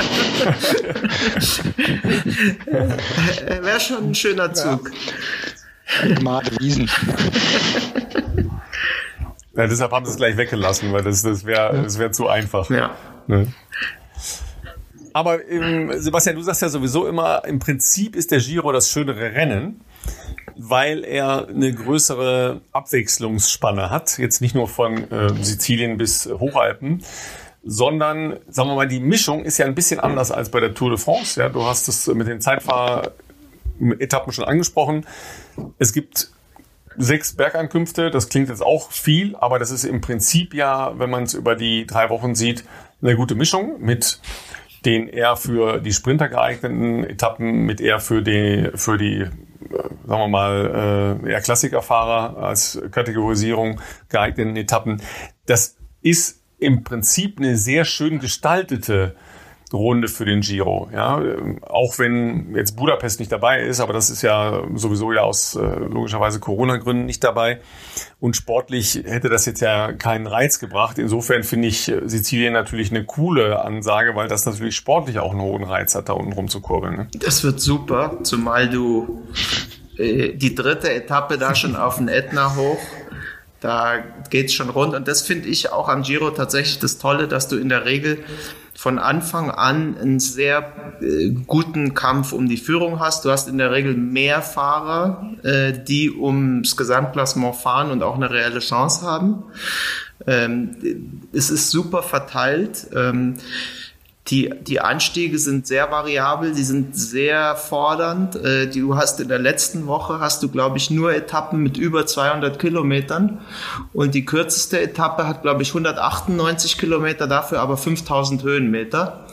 wäre schon ein schöner Zug. Ja. Wiesen. Ja, deshalb haben sie es gleich weggelassen, weil das, das wäre das wär zu einfach. Ja. Ne? Aber ähm, Sebastian, du sagst ja sowieso immer, im Prinzip ist der Giro das schönere Rennen, weil er eine größere Abwechslungsspanne hat. Jetzt nicht nur von äh, Sizilien bis Hochalpen, sondern, sagen wir mal, die Mischung ist ja ein bisschen anders als bei der Tour de France. Ja, du hast es mit den Zeitfahr-Etappen schon angesprochen. Es gibt sechs Bergankünfte, das klingt jetzt auch viel, aber das ist im Prinzip ja, wenn man es über die drei Wochen sieht, eine gute Mischung mit den eher für die Sprinter geeigneten Etappen mit eher für die, für die äh, sagen wir mal, äh, eher Klassikerfahrer als Kategorisierung geeigneten Etappen. Das ist im Prinzip eine sehr schön gestaltete Runde für den Giro. Ja, auch wenn jetzt Budapest nicht dabei ist, aber das ist ja sowieso ja aus äh, logischerweise Corona-Gründen nicht dabei. Und sportlich hätte das jetzt ja keinen Reiz gebracht. Insofern finde ich äh, Sizilien natürlich eine coole Ansage, weil das natürlich sportlich auch einen hohen Reiz hat, da unten rumzukurbeln. Ne? Das wird super, zumal du äh, die dritte Etappe da schon auf den Ätna hoch da geht's schon rund. Und das finde ich auch am Giro tatsächlich das Tolle, dass du in der Regel von Anfang an einen sehr äh, guten Kampf um die Führung hast. Du hast in der Regel mehr Fahrer, äh, die ums Gesamtklassement fahren und auch eine reelle Chance haben. Ähm, es ist super verteilt. Ähm, die, die Anstiege sind sehr variabel, die sind sehr fordernd. Äh, du hast in der letzten Woche, hast du, glaube ich, nur Etappen mit über 200 Kilometern. Und die kürzeste Etappe hat, glaube ich, 198 Kilometer, dafür aber 5000 Höhenmeter.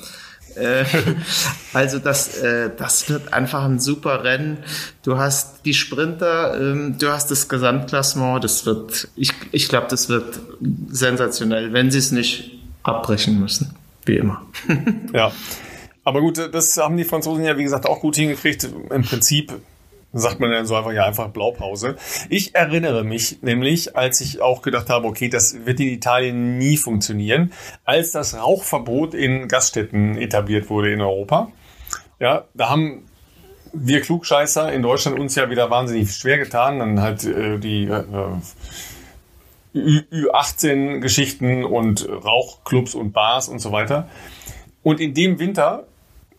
Äh, also das, äh, das wird einfach ein super Rennen. Du hast die Sprinter, ähm, du hast das Gesamtklassement. Das wird, ich, ich glaube, das wird sensationell, wenn sie es nicht abbrechen müssen. Wie immer. ja. Aber gut, das haben die Franzosen ja, wie gesagt, auch gut hingekriegt. Im Prinzip sagt man dann so einfach, ja, einfach Blaupause. Ich erinnere mich nämlich, als ich auch gedacht habe, okay, das wird in Italien nie funktionieren, als das Rauchverbot in Gaststätten etabliert wurde in Europa. Ja, da haben wir Klugscheißer in Deutschland uns ja wieder wahnsinnig schwer getan. Dann halt äh, die äh, Ü18-Geschichten und Rauchclubs und Bars und so weiter. Und in dem Winter,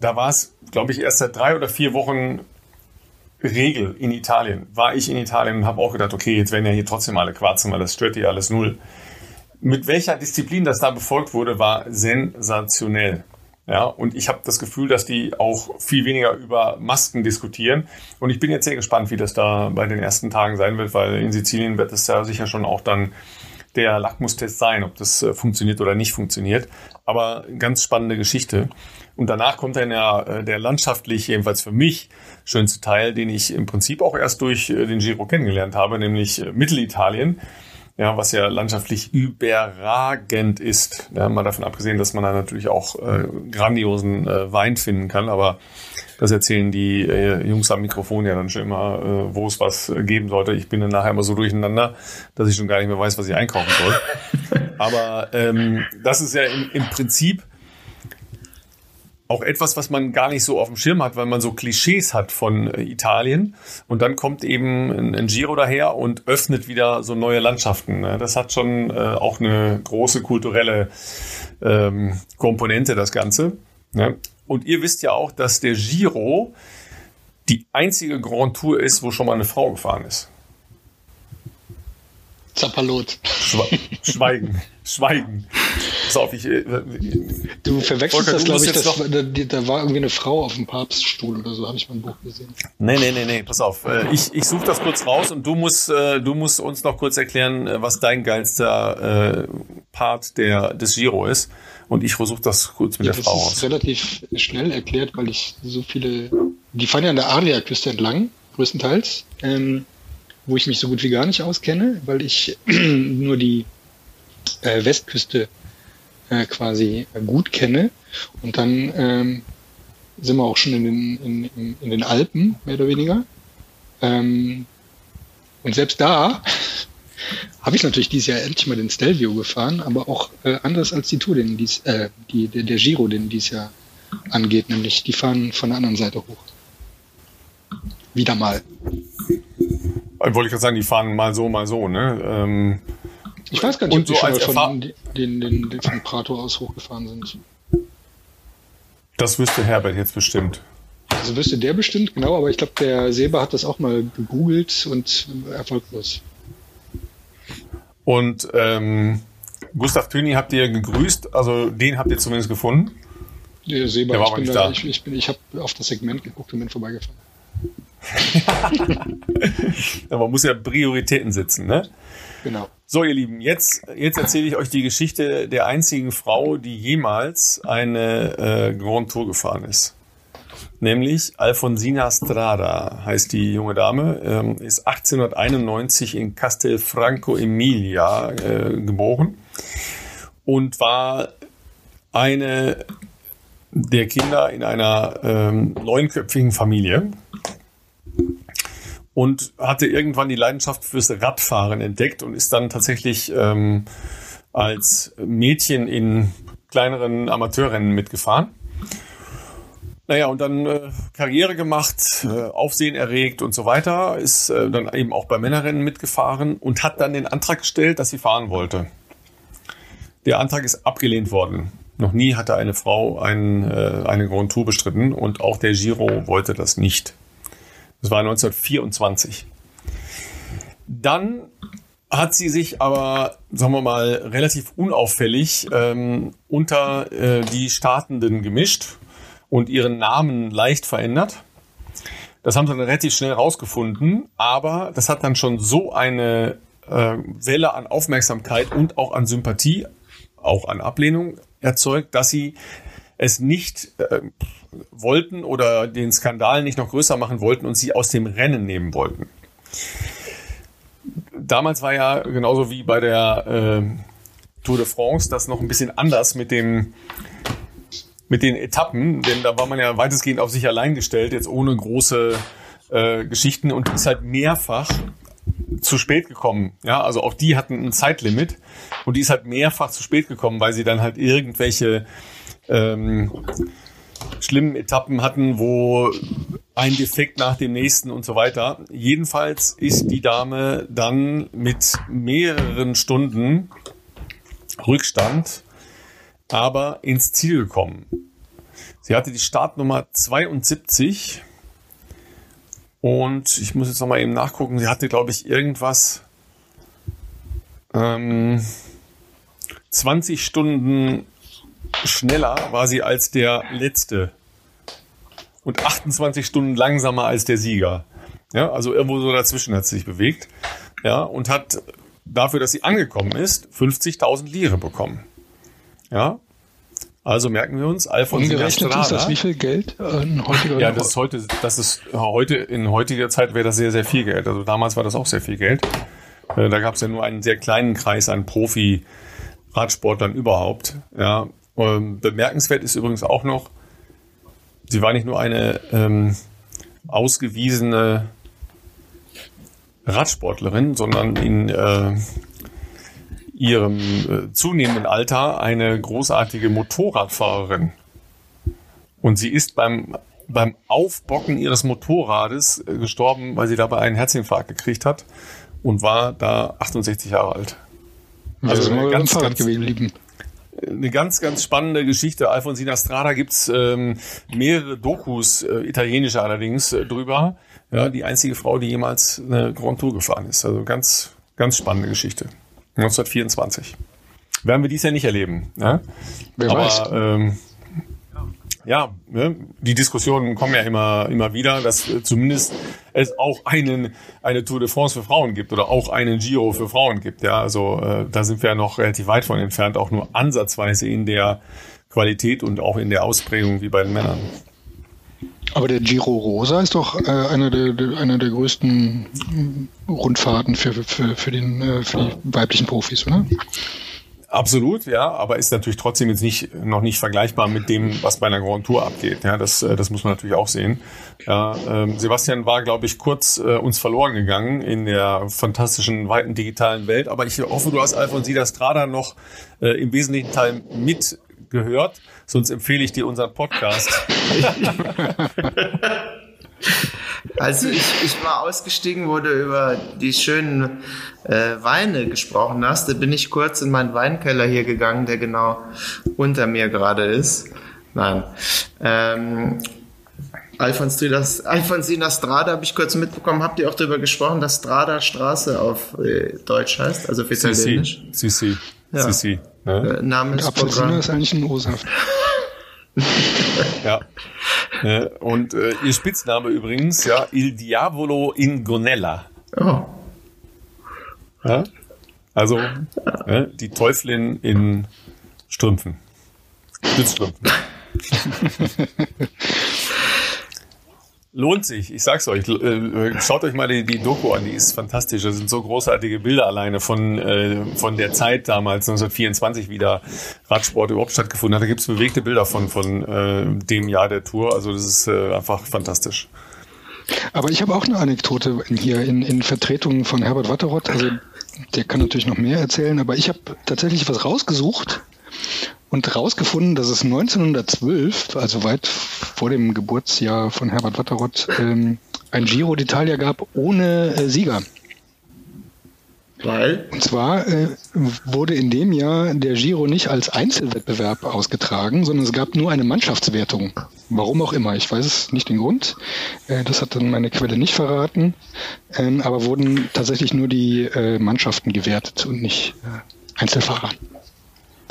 da war es, glaube ich, erst seit drei oder vier Wochen Regel in Italien. War ich in Italien und habe auch gedacht, okay, jetzt werden ja hier trotzdem alle quarzen, weil das stört hier alles null. Mit welcher Disziplin das da befolgt wurde, war sensationell. Ja, und ich habe das Gefühl, dass die auch viel weniger über Masken diskutieren. Und ich bin jetzt sehr gespannt, wie das da bei den ersten Tagen sein wird, weil in Sizilien wird es ja sicher schon auch dann der Lackmustest sein, ob das äh, funktioniert oder nicht funktioniert. Aber ganz spannende Geschichte. Und danach kommt dann ja äh, der landschaftlich, jedenfalls für mich, schönste Teil, den ich im Prinzip auch erst durch äh, den Giro kennengelernt habe, nämlich Mittelitalien ja, was ja landschaftlich überragend ist. Ja, mal davon abgesehen, dass man da natürlich auch äh, grandiosen äh, Wein finden kann, aber das erzählen die äh, Jungs am Mikrofon ja dann schon immer, äh, wo es was geben sollte. Ich bin dann nachher immer so durcheinander, dass ich schon gar nicht mehr weiß, was ich einkaufen soll. aber ähm, das ist ja im, im Prinzip auch etwas, was man gar nicht so auf dem Schirm hat, weil man so Klischees hat von äh, Italien. Und dann kommt eben ein, Giro daher und öffnet wieder so neue Landschaften. Ne? Das hat schon äh, auch eine große kulturelle ähm, Komponente, das Ganze. Ne? Und ihr wisst ja auch, dass der Giro die einzige Grand Tour ist, wo schon mal eine Frau gefahren ist. Zappalot. Schweigen. Schweigen. Pass auf, ich. Äh, du verwechselst Volker, das, glaube ich, das, da, da, war irgendwie eine Frau auf dem Papststuhl oder so, habe ich mal ein Buch gesehen. Nee, nee, nee, nee, pass auf. Äh, ich, ich suche das kurz raus und du musst, äh, du musst uns noch kurz erklären, was dein geilster äh, Part der, des Giro ist. Und ich versuche das kurz mit ja, der Frau aus. Das ist relativ schnell erklärt, weil ich so viele. Die fahren ja an der Adriaküste entlang, größtenteils. Ähm, wo ich mich so gut wie gar nicht auskenne, weil ich nur die äh, Westküste äh, quasi gut kenne. Und dann ähm, sind wir auch schon in den, in, in, den Alpen, mehr oder weniger. Ähm, und selbst da habe ich natürlich dieses Jahr endlich mal den Stelvio gefahren, aber auch äh, anders als die Tour, den dies, äh, die, der, der Giro, den dieses Jahr angeht, nämlich die fahren von der anderen Seite hoch. Wieder mal. Wollte ich gerade sagen, die fahren mal so, mal so, ne? Ähm, ich weiß gar nicht, ob die so schon von den, den, den, den von Prato aus hochgefahren sind. Das wüsste Herbert jetzt bestimmt. Also wüsste der bestimmt, genau, aber ich glaube, der Seba hat das auch mal gegoogelt und erfolglos. Und ähm, Gustav Tüni habt ihr gegrüßt, also den habt ihr zumindest gefunden. Der Seba, der ich, bin da, ich, ich, ich habe auf das Segment geguckt und bin vorbeigefahren. ja, man muss ja Prioritäten setzen, ne? Genau. So, ihr Lieben, jetzt, jetzt erzähle ich euch die Geschichte der einzigen Frau, die jemals eine äh, Grand Tour gefahren ist. Nämlich Alfonsina Strada heißt die junge Dame, ähm, ist 1891 in Castelfranco Emilia äh, geboren und war eine der Kinder in einer ähm, neunköpfigen Familie und hatte irgendwann die Leidenschaft fürs Radfahren entdeckt und ist dann tatsächlich ähm, als Mädchen in kleineren Amateurrennen mitgefahren. Naja, und dann äh, Karriere gemacht, äh, Aufsehen erregt und so weiter, ist äh, dann eben auch bei Männerrennen mitgefahren und hat dann den Antrag gestellt, dass sie fahren wollte. Der Antrag ist abgelehnt worden. Noch nie hatte eine Frau einen, äh, eine Grand Tour bestritten und auch der Giro wollte das nicht. Das war 1924. Dann hat sie sich aber, sagen wir mal, relativ unauffällig ähm, unter äh, die Startenden gemischt und ihren Namen leicht verändert. Das haben sie dann relativ schnell rausgefunden, aber das hat dann schon so eine äh, Welle an Aufmerksamkeit und auch an Sympathie, auch an Ablehnung erzeugt, dass sie es nicht äh, wollten oder den Skandal nicht noch größer machen wollten und sie aus dem Rennen nehmen wollten. Damals war ja genauso wie bei der äh, Tour de France das noch ein bisschen anders mit dem mit den Etappen, denn da war man ja weitestgehend auf sich allein gestellt, jetzt ohne große äh, Geschichten und ist halt mehrfach zu spät gekommen. Ja, also auch die hatten ein Zeitlimit und die ist halt mehrfach zu spät gekommen, weil sie dann halt irgendwelche ähm, schlimmen Etappen hatten, wo ein Defekt nach dem nächsten und so weiter. Jedenfalls ist die Dame dann mit mehreren Stunden Rückstand aber ins Ziel gekommen. Sie hatte die Startnummer 72 und ich muss jetzt nochmal eben nachgucken, sie hatte, glaube ich, irgendwas ähm, 20 Stunden schneller war sie als der letzte und 28 Stunden langsamer als der Sieger. Ja, also irgendwo so dazwischen hat sie sich bewegt. Ja, und hat dafür, dass sie angekommen ist, 50.000 Lire bekommen. Ja, also merken wir uns, Alfons Umgerechnet ist das wie viel Geld in heutiger Ja, das ist heute, das ist heute, in heutiger Zeit wäre das sehr, sehr viel Geld. Also damals war das auch sehr viel Geld. Äh, da gab es ja nur einen sehr kleinen Kreis an Profi-Radsportlern überhaupt. Ja, ähm, bemerkenswert ist übrigens auch noch, sie war nicht nur eine ähm, ausgewiesene Radsportlerin, sondern in äh, ihrem äh, zunehmenden Alter eine großartige Motorradfahrerin. Und sie ist beim, beim Aufbocken ihres Motorrades äh, gestorben, weil sie dabei einen Herzinfarkt gekriegt hat und war da 68 Jahre alt. Also, also ganz, ganz, gewesen, eine ganz, ganz spannende Geschichte. Alfonsina Strada gibt's ähm, mehrere Dokus, äh, italienische allerdings, äh, drüber. Ja, die einzige Frau, die jemals eine Grand Tour gefahren ist. Also ganz, Ganz spannende Geschichte. 1924. Werden wir dies ja nicht erleben. Ne? Wer Aber, weiß. Ähm, ja, ne, die Diskussionen kommen ja immer, immer wieder, dass äh, zumindest es auch einen, eine Tour de France für Frauen gibt oder auch einen Giro für Frauen gibt. Ja, also äh, da sind wir ja noch relativ weit von entfernt, auch nur ansatzweise in der Qualität und auch in der Ausprägung wie bei den Männern. Aber der Giro Rosa ist doch äh, einer, der, der, einer der größten Rundfahrten für, für, für, den, äh, für die weiblichen Profis, oder? Absolut, ja, aber ist natürlich trotzdem jetzt nicht noch nicht vergleichbar mit dem, was bei einer Grand Tour abgeht. Ja, das, äh, das muss man natürlich auch sehen. Ja, ähm, Sebastian war, glaube ich, kurz äh, uns verloren gegangen in der fantastischen weiten digitalen Welt. Aber ich hoffe, du hast Alfonsina Strada noch äh, im wesentlichen Teil mitgehört. Sonst empfehle ich dir unseren Podcast. Also ich, ich war ausgestiegen, wo du über die schönen äh, Weine gesprochen hast. Da bin ich kurz in meinen Weinkeller hier gegangen, der genau unter mir gerade ist. Nein. Ähm, Alfonsina Strada habe ich kurz mitbekommen. Habt ihr auch darüber gesprochen, dass Strada Straße auf äh, Deutsch heißt, also für Italienisch? Sissi. Ja. Sissi. Ne? Äh, Name ist ist eigentlich ein O-Saft. Ja. Ne? Und äh, ihr Spitzname übrigens, ja, Il Diavolo in Gonella. Oh. Ja? Also ne, die Teufelin in Strümpfen. Stützstrümpfen. Lohnt sich, ich sag's euch. Äh, Schaut euch mal die, die Doku an, die ist fantastisch. Das sind so großartige Bilder alleine von, äh, von der Zeit damals, 1924, wie da Radsport überhaupt stattgefunden hat. Da gibt's bewegte Bilder von, von äh, dem Jahr der Tour. Also das ist äh, einfach fantastisch. Aber ich habe auch eine Anekdote hier in, in Vertretung von Herbert Watteroth. Also der kann natürlich noch mehr erzählen, aber ich habe tatsächlich was rausgesucht und rausgefunden, dass es 1912, also weit vor dem Geburtsjahr von Herbert Watteroth, ähm, ein Giro d'Italia gab ohne äh, Sieger. Weil? Und zwar äh, wurde in dem Jahr der Giro nicht als Einzelwettbewerb ausgetragen, sondern es gab nur eine Mannschaftswertung. Warum auch immer, ich weiß es nicht den Grund. Äh, das hat dann meine Quelle nicht verraten. Ähm, aber wurden tatsächlich nur die äh, Mannschaften gewertet und nicht äh, Einzelfahrer.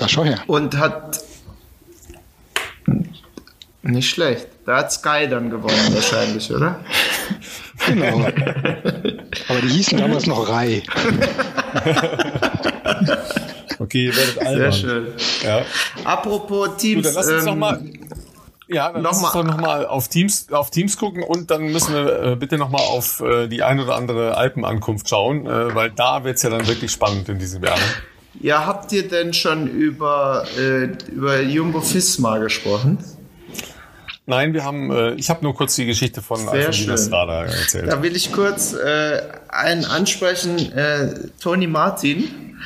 Da schau her. Und hat. Nicht schlecht. Da hat Sky dann gewonnen, wahrscheinlich, oder? Genau. aber die hießen damals noch Rai. Okay, ihr werdet Sehr albern. schön. Ja. Apropos Gut, Teams. dann lass uns ähm, noch mal, ja, dann noch lass uns mal- doch noch mal auf Teams, auf Teams gucken und dann müssen wir äh, bitte noch mal auf äh, die ein oder andere Alpenankunft schauen, äh, weil da wird's ja dann wirklich spannend in diesem Jahr. Ne? Ja, habt ihr denn schon über, äh, über Jumbo Fisma gesprochen? Nein, wir haben, äh, ich habe nur kurz die Geschichte von schön. Strada erzählt. Da will ich kurz äh, einen ansprechen. Äh, Toni Martin,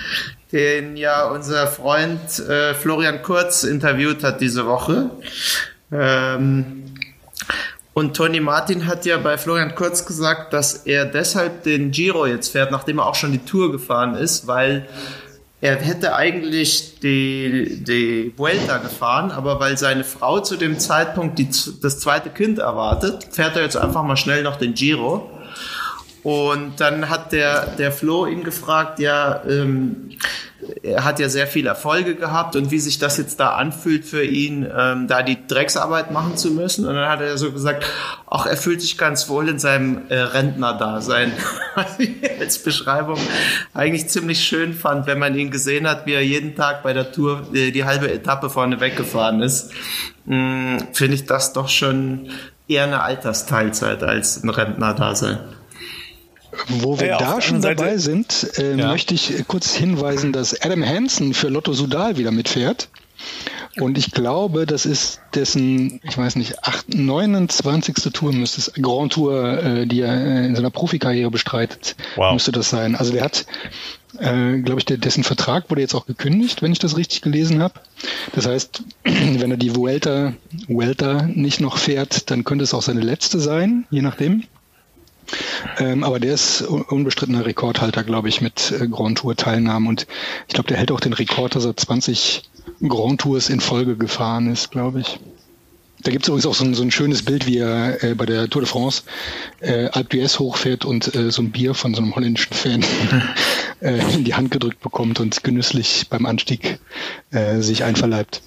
den ja unser Freund äh, Florian Kurz interviewt hat diese Woche. Ähm, und Toni Martin hat ja bei Florian Kurz gesagt, dass er deshalb den Giro jetzt fährt, nachdem er auch schon die Tour gefahren ist, weil er hätte eigentlich die, die Vuelta gefahren, aber weil seine Frau zu dem Zeitpunkt die, das zweite Kind erwartet, fährt er jetzt einfach mal schnell noch den Giro. Und dann hat der, der Flo ihn gefragt, ja, ähm, er hat ja sehr viel Erfolge gehabt und wie sich das jetzt da anfühlt für ihn, ähm, da die Drecksarbeit machen zu müssen. Und dann hat er so gesagt, ach, er fühlt sich ganz wohl in seinem äh, Rentner-Dasein. Was als Beschreibung eigentlich ziemlich schön fand, wenn man ihn gesehen hat, wie er jeden Tag bei der Tour äh, die halbe Etappe vorne weggefahren ist. Mh, Finde ich das doch schon eher eine Altersteilzeit als ein Rentner-Dasein. Wo wir Ja, da schon dabei Seite- sind, äh, Ja. möchte ich kurz hinweisen, dass Adam Hansen für Lotto Sudal wieder mitfährt. Und ich glaube, das ist dessen, ich weiß nicht, 8, 29. Tour müsste es, Grand Tour, äh, die er äh, in seiner Profikarriere bestreitet, Wow. müsste das sein. Also der hat, äh, glaube ich, der, dessen Vertrag wurde jetzt auch gekündigt, wenn ich das richtig gelesen habe. Das heißt, wenn er die Vuelta, Vuelta nicht noch fährt, dann könnte es auch seine letzte sein, je nachdem. Ähm, aber der ist un- unbestrittener Rekordhalter, glaube ich, mit äh, Grand Tour Teilnahmen. Und ich glaube, der hält auch den Rekord, dass er 20 Grand Tours in Folge gefahren ist, glaube ich. Da gibt es übrigens auch so ein, so ein, schönes Bild, wie er äh, bei der Tour de France äh, Alpe d'Huez hochfährt und äh, so ein Bier von so einem holländischen Fan äh, in die Hand gedrückt bekommt und genüsslich beim Anstieg äh, sich einverleibt.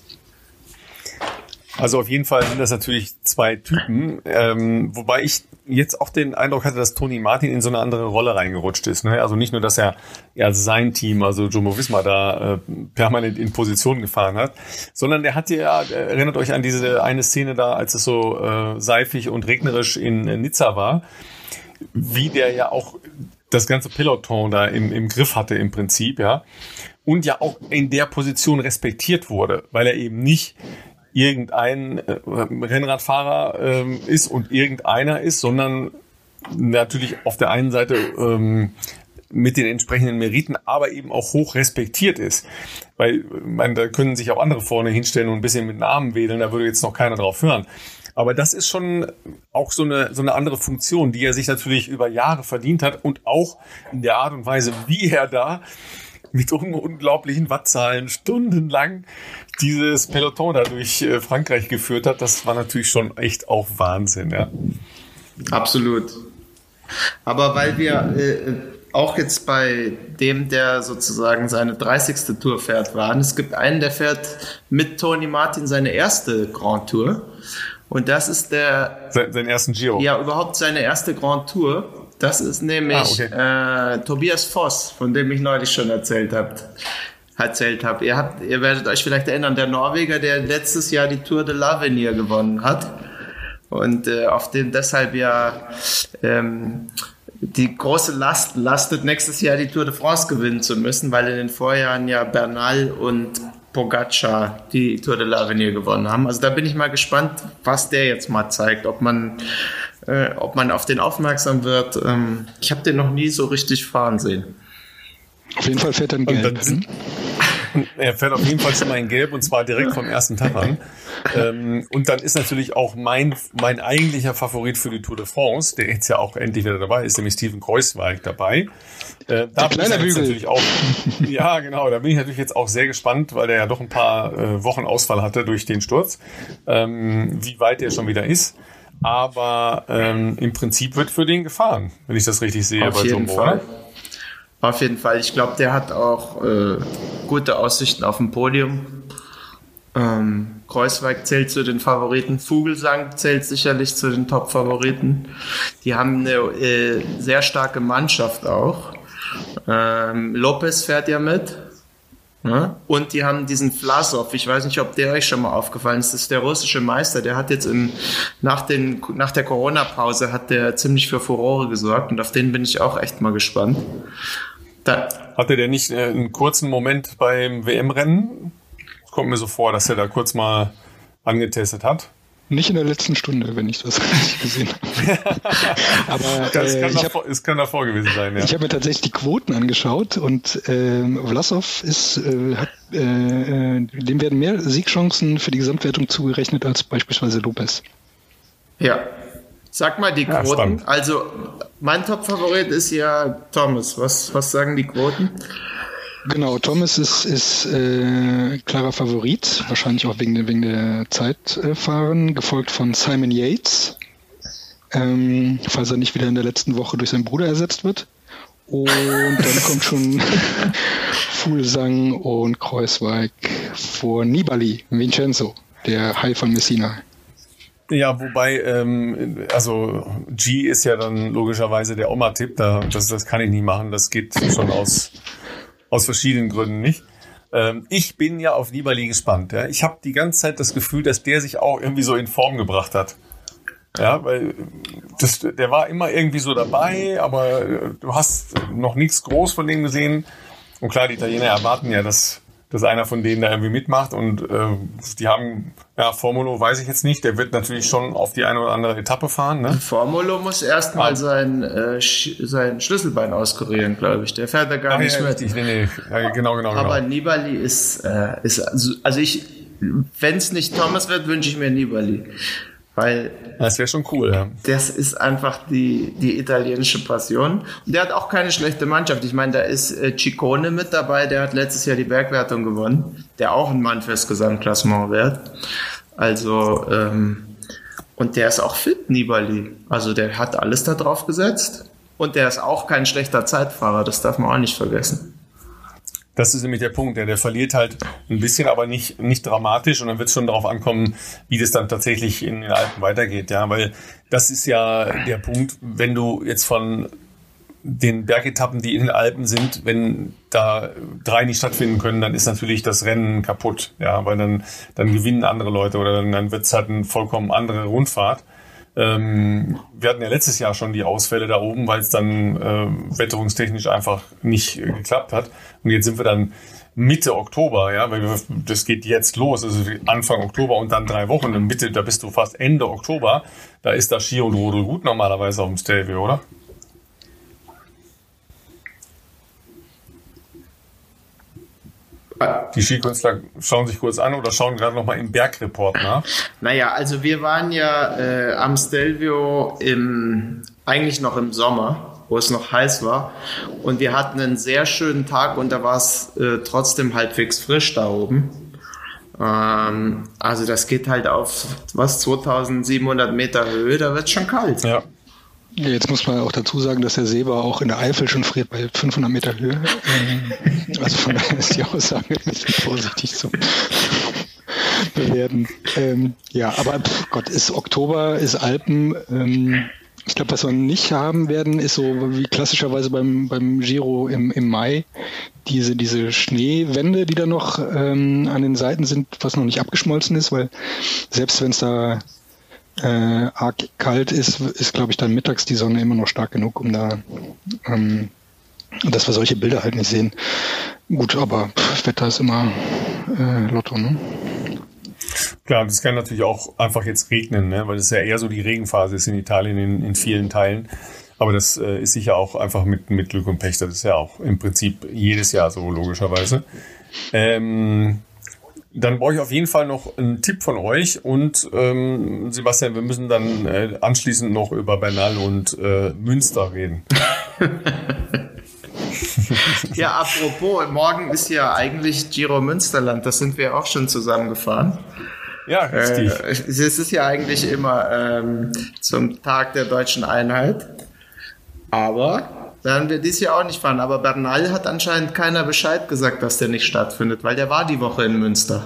Also auf jeden Fall sind das natürlich zwei Typen, ähm, wobei ich jetzt auch den Eindruck hatte, dass Tony Martin in so eine andere Rolle reingerutscht ist. Ne? Also nicht nur, dass er ja sein Team, also Jumbo Visma da äh, permanent in Position gefahren hat, sondern der hatte ja, erinnert euch an diese eine Szene da, als es so äh, seifig und regnerisch in Nizza war, wie der ja auch das ganze Peloton da im, im Griff hatte im Prinzip, ja. Und ja auch in der Position respektiert wurde, weil er eben nicht irgendein äh, Rennradfahrer ähm, ist und irgendeiner ist, sondern natürlich auf der einen Seite ähm, mit den entsprechenden Meriten, aber eben auch hoch respektiert ist. Weil, man, da können sich auch andere vorne hinstellen und ein bisschen mit Namen wählen, da würde jetzt noch keiner drauf hören. Aber das ist schon auch so eine, so eine andere Funktion, die er sich natürlich über Jahre verdient hat und auch in der Art und Weise, wie er da mit unglaublichen Wattzahlen stundenlang dieses Peloton da durch äh, Frankreich geführt hat, das war natürlich schon echt auch Wahnsinn, ja. Absolut. Aber weil wir äh, auch jetzt bei dem, der sozusagen seine 30. Tour fährt, waren, es gibt einen, der fährt mit Tony Martin seine erste Grand Tour. Und das ist der. Se seinen ersten Giro. Ja, überhaupt seine erste Grand Tour. Das ist nämlich ah, okay. äh, Tobias Voss, von dem ich neulich schon erzählt habe. Erzählt habe. Ihr habt, ihr werdet euch vielleicht erinnern, der Norweger, der letztes Jahr die Tour de l'Avenir gewonnen hat und äh, auf dem deshalb ja ähm, die große Last lastet, nächstes Jahr die Tour de France gewinnen zu müssen, weil in den Vorjahren ja Bernal und Pogacar die Tour de l'Avenir gewonnen haben. Also da bin ich mal gespannt, was der jetzt mal zeigt, ob man äh, ob man auf den aufmerksam wird. Ähm, ich habe den noch nie so richtig fahren sehen. Auf jeden Fall fährt er in Gelb. Hm? Er fährt auf jeden Fall schon mal in Gelb und zwar direkt vom ersten Tag an. Ähm, und dann ist natürlich auch mein, mein eigentlicher Favorit für die Tour de France, der jetzt ja auch endlich wieder dabei ist, nämlich Steven Kreuzweig dabei. Äh, da bin ich natürlich auch, ja genau, da bin ich natürlich jetzt auch sehr gespannt, weil der ja doch ein paar äh, Wochen Ausfall hatte durch den Sturz, ähm, wie weit der schon wieder ist. Aber ähm, im Prinzip wird für den gefahren, wenn ich das richtig sehe Auf bei jeden Jumbo. Fall. Auf jeden Fall. Ich glaube, der hat auch äh, gute Aussichten auf dem Podium. Ähm, Kreuzweig zählt zu den Favoriten. Vogelsang zählt sicherlich zu den Top-Favoriten. Die haben eine äh, sehr starke Mannschaft auch. Ähm, Lopez fährt ja mit. Ne? Und die haben diesen Vlasov, ich weiß nicht, ob der euch schon mal aufgefallen ist, das ist der russische Meister, der hat jetzt im, nach, den, nach der Corona-Pause hat der ziemlich für Furore gesorgt und auf den bin ich auch echt mal gespannt. Da, Hatte der nicht äh, einen kurzen Moment beim WM-Rennen? Kommt mir so vor, dass er da kurz mal angetestet hat. Nicht in der letzten Stunde, wenn ich das richtig gesehen habe. Aber das äh, kann, davor, hab, es kann davor gewesen sein, ja. Ich habe mir tatsächlich die Quoten angeschaut und äh, Vlasov ist, äh, hat, äh, äh, dem werden mehr Siegchancen für die Gesamtwertung zugerechnet als beispielsweise Lopez. Ja. Sag mal die Quoten. Ja, also mein Top-Favorit ist ja Thomas. Was, was sagen die Quoten? Genau, Thomas ist, ist äh, klarer Favorit, wahrscheinlich auch wegen, der, wegen der Zeitfahren, gefolgt von Simon Yates, ähm, falls er nicht wieder in der letzten Woche durch seinen Bruder ersetzt wird. Und dann kommt schon Fuglsang und Kreuzweig vor Nibali, Vincenzo, der Hai von Messina. Ja, wobei, ähm, also G ist ja dann logischerweise der Oma-Tipp, da, das, das kann ich nicht machen, das geht schon aus aus verschiedenen Gründen nicht. Ähm, ich bin ja auf Nibali gespannt. Ja. Ich habe die ganze Zeit das Gefühl, dass der sich auch irgendwie so in Form gebracht hat. Ja, weil das, der war immer irgendwie so dabei, aber äh, du hast noch nichts groß von dem gesehen. Und klar, die Italiener erwarten ja, dass dass einer von denen da irgendwie mitmacht und äh, die haben, ja, Formulo weiß ich jetzt nicht, der wird natürlich schon auf die eine oder andere Etappe fahren. Ne? Formulo muss erstmal ah. sein, äh, sein Schlüsselbein auskurieren, glaube ich. Der fährt da gar Ach, nicht ja, mit. Richtig, nee, nee. Ja, genau, genau, Aber genau. Nibali ist, äh, ist also ich, wenn es nicht Thomas wird, wünsche ich mir Nibali. Weil das wäre schon cool, ja. Das ist einfach die, die italienische Passion. Und der hat auch keine schlechte Mannschaft. Ich meine, da ist äh, Ciccone mit dabei, der hat letztes Jahr die Bergwertung gewonnen, der auch ein Mann fürs Gesamtklassement wird. Also, ähm, Und der ist auch fit, Nibali. Also der hat alles da drauf gesetzt. Und der ist auch kein schlechter Zeitfahrer, das darf man auch nicht vergessen. Das ist nämlich der Punkt. Der, der verliert halt ein bisschen, aber nicht, nicht dramatisch. Und dann wird es schon darauf ankommen, wie das dann tatsächlich in den Alpen weitergeht. Ja, weil das ist ja der Punkt, wenn du jetzt von den Bergetappen, die in den Alpen sind, wenn da drei nicht stattfinden können, dann ist natürlich das Rennen kaputt. Ja, weil dann, dann gewinnen andere Leute oder dann, dann wird es halt eine vollkommen andere Rundfahrt. Ähm, wir hatten ja letztes Jahr schon die Ausfälle da oben, weil es dann äh, wetterungstechnisch einfach nicht äh, geklappt hat. Und jetzt sind wir dann Mitte Oktober, ja, weil wir, das geht jetzt los, also Anfang Oktober und dann drei Wochen. Und Mitte, da bist du fast Ende Oktober. Da ist das Ski und Rodel gut normalerweise auf dem Stelvio, oder? Die Skikünstler schauen sich kurz an oder schauen gerade nochmal im Bergreport nach. Naja, also wir waren ja äh, am Stelvio im, eigentlich noch im Sommer, wo es noch heiß war. Und wir hatten einen sehr schönen Tag und da war es äh, trotzdem halbwegs frisch da oben. Ähm, also das geht halt auf was 2700 Meter Höhe, da wird schon kalt. Ja. Ja, jetzt muss man auch dazu sagen, dass der Seebar auch in der Eifel schon friert bei 500 Meter Höhe. Ähm, also von daher ist die Aussage ein bisschen vorsichtig zu bewerten. Ähm, ja, aber Gott, ist Oktober, ist Alpen. Ähm, ich glaube, was wir nicht haben werden, ist so wie klassischerweise beim, beim Giro im, im Mai diese, diese Schneewände, die da noch ähm, an den Seiten sind, was noch nicht abgeschmolzen ist, weil selbst wenn es da äh, arg kalt ist, ist, glaube ich, dann mittags die Sonne immer noch stark genug, um da, ähm, dass wir solche Bilder halt nicht sehen. Gut, aber pff, Wetter ist immer äh, Lotto, ne? Klar, das kann natürlich auch einfach jetzt regnen, ne? weil es ja eher so die Regenphase ist in Italien in, in vielen Teilen. Aber das äh, ist sicher auch einfach mit, mit Glück und Pech. Das ist ja auch im Prinzip jedes Jahr so, logischerweise. Ähm, dann brauche ich auf jeden Fall noch einen Tipp von euch und ähm, Sebastian, wir müssen dann äh, anschließend noch über Bernal und äh, Münster reden. ja, apropos, morgen ist ja eigentlich Giro Münsterland, das sind wir auch schon zusammengefahren. Ja, richtig. Äh, es ist ja eigentlich immer ähm, zum Tag der deutschen Einheit. Aber werden wir dieses Jahr auch nicht fahren. Aber Bernal hat anscheinend keiner Bescheid gesagt, dass der nicht stattfindet, weil der war die Woche in Münster.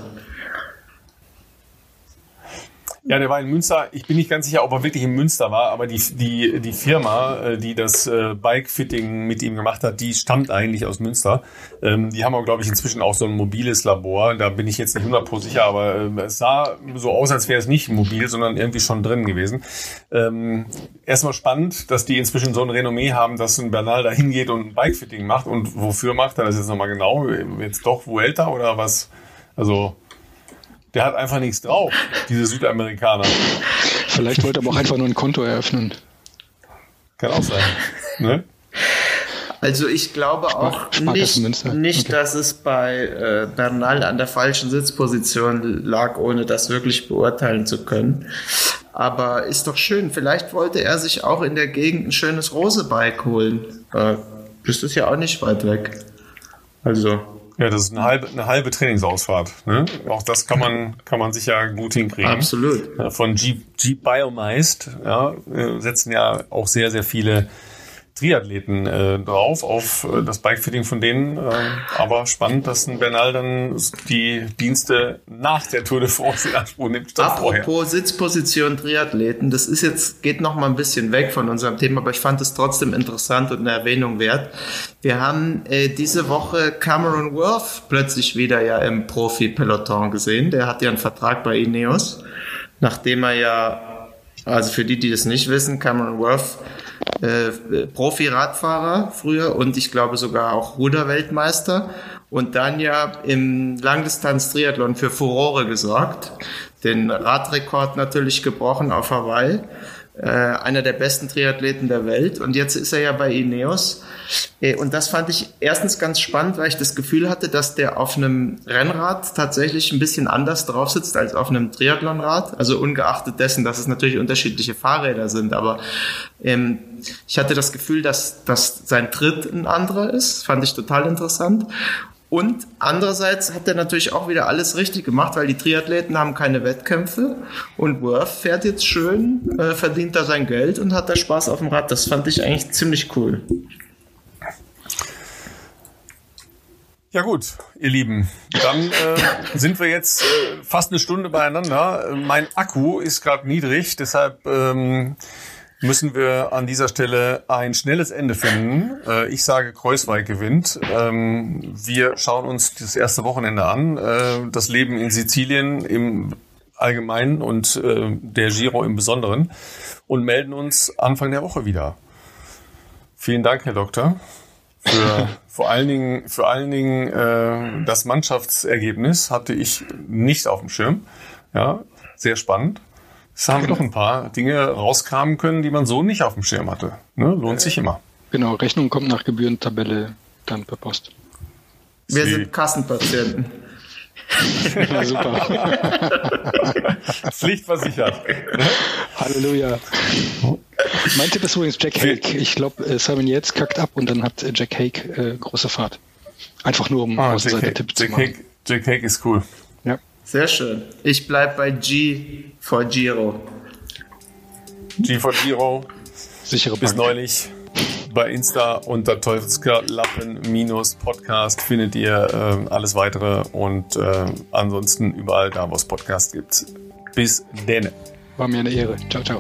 Ja, der war in Münster. Ich bin nicht ganz sicher, ob er wirklich in Münster war, aber die, die, die Firma, äh, die das äh, Bike-Fitting mit ihm gemacht hat, die stammt eigentlich aus Münster. Ähm, die haben auch, glaube ich, inzwischen auch so ein mobiles Labor. Da bin ich jetzt nicht 100% sicher, aber äh, es sah so aus, als wäre es nicht mobil, sondern irgendwie schon drin gewesen. Ähm, erstmal spannend, dass die inzwischen so ein Renommee haben, dass ein Bernal da hingeht und ein Bike-Fitting macht. Und wofür macht er das jetzt nochmal genau? Jetzt doch Vuelta oder was? Also der hat einfach nichts drauf, diese Südamerikaner. Vielleicht wollte er aber auch einfach nur ein Konto eröffnen. Kann auch sein. Ne? Also ich glaube auch nicht, nicht okay. dass es bei äh, Bernal an der falschen Sitzposition lag, ohne das wirklich beurteilen zu können. Aber ist doch schön. Vielleicht wollte er sich auch in der Gegend ein schönes Rosebike holen. Äh, das ist ja auch nicht weit weg. Also ja, das ist eine halbe, eine halbe Trainingsausfahrt. Ne? Auch das kann man, kann man sicher gut hinkriegen. Absolut. Von Jeep, Jeep Biomeist ja, äh, setzen ja auch sehr, sehr viele Triathleten äh, drauf, auf äh, das Bikefitting von denen. Äh, aber spannend, dass ein Bernal dann die Dienste nach der Tour de France in Anspruch nimmt. Statt Apropos vorher. Sitzposition Triathleten, das ist jetzt, geht noch mal ein bisschen weg von unserem Thema, aber ich fand es trotzdem interessant und eine Erwähnung wert. Wir haben äh, diese Woche Cameron Worth plötzlich wieder ja im Profi-Peloton gesehen. Der hat ja einen Vertrag bei Ineos, nachdem er ja, also für die, die das nicht wissen, Cameron Worth äh, Profi-Radfahrer früher und ich glaube sogar auch Ruderweltmeister und dann ja im Langdistanz-Triathlon für Furore gesorgt, den Radrekord natürlich gebrochen auf Hawaii, äh, einer der besten Triathleten der Welt und jetzt ist er ja bei Ineos äh, und das fand ich erstens ganz spannend, weil ich das Gefühl hatte, dass der auf einem Rennrad tatsächlich ein bisschen anders drauf sitzt als auf einem Triathlonrad. Also ungeachtet dessen, dass es natürlich unterschiedliche Fahrräder sind. Aber ähm, ich hatte das Gefühl, dass, dass sein Tritt ein anderer ist. Fand ich total interessant. Und andererseits hat er natürlich auch wieder alles richtig gemacht, weil die Triathleten haben keine Wettkämpfe und Worth fährt jetzt schön, äh, verdient da sein Geld und hat da Spaß auf dem Rad. Das fand ich eigentlich ziemlich cool. Ja gut, ihr Lieben, dann äh, sind wir jetzt äh, fast eine Stunde beieinander. Mein Akku ist gerade niedrig, deshalb ähm, müssen wir an dieser Stelle ein schnelles Ende finden. Äh, ich sage, Kreuzweig gewinnt. Ähm, wir schauen uns das erste Wochenende an, äh, das Leben in Sizilien im Allgemeinen und äh, der Giro im Besonderen und melden uns Anfang der Woche wieder. Vielen Dank, Herr Doktor für vor allen Dingen, vor allen Dingen äh, das Mannschaftsergebnis hatte ich nicht auf dem Schirm. Ja, sehr spannend. Es haben doch ein paar Dinge rauskramen können, die man so nicht auf dem Schirm hatte. Ne? Lohnt sich immer. Genau, Rechnung kommt nach Gebührentabelle dann per Post. Wir Sie. sind Kassenpatienten. Ja, super. Pflichtversichert. Ne? Halleluja. Mein Tipp ist übrigens Jack Hake. Ich glaube, äh, Simon Yates kackt ab und dann hat äh, Jack Hake äh, große Fahrt. Einfach nur, um ah, Jack Tipp zu machen. Hake, Jack Hake ist cool. Ja. Sehr schön. Ich bleib bei G vor Giro. G vor Giro. Sichere Bis neulich bei Insta unter Teufelskerlappen-Podcast findet ihr äh, alles weitere und äh, ansonsten überall da, wo es Podcast gibt. Bis denne. War mir eine Ehre. Ciao, ciao.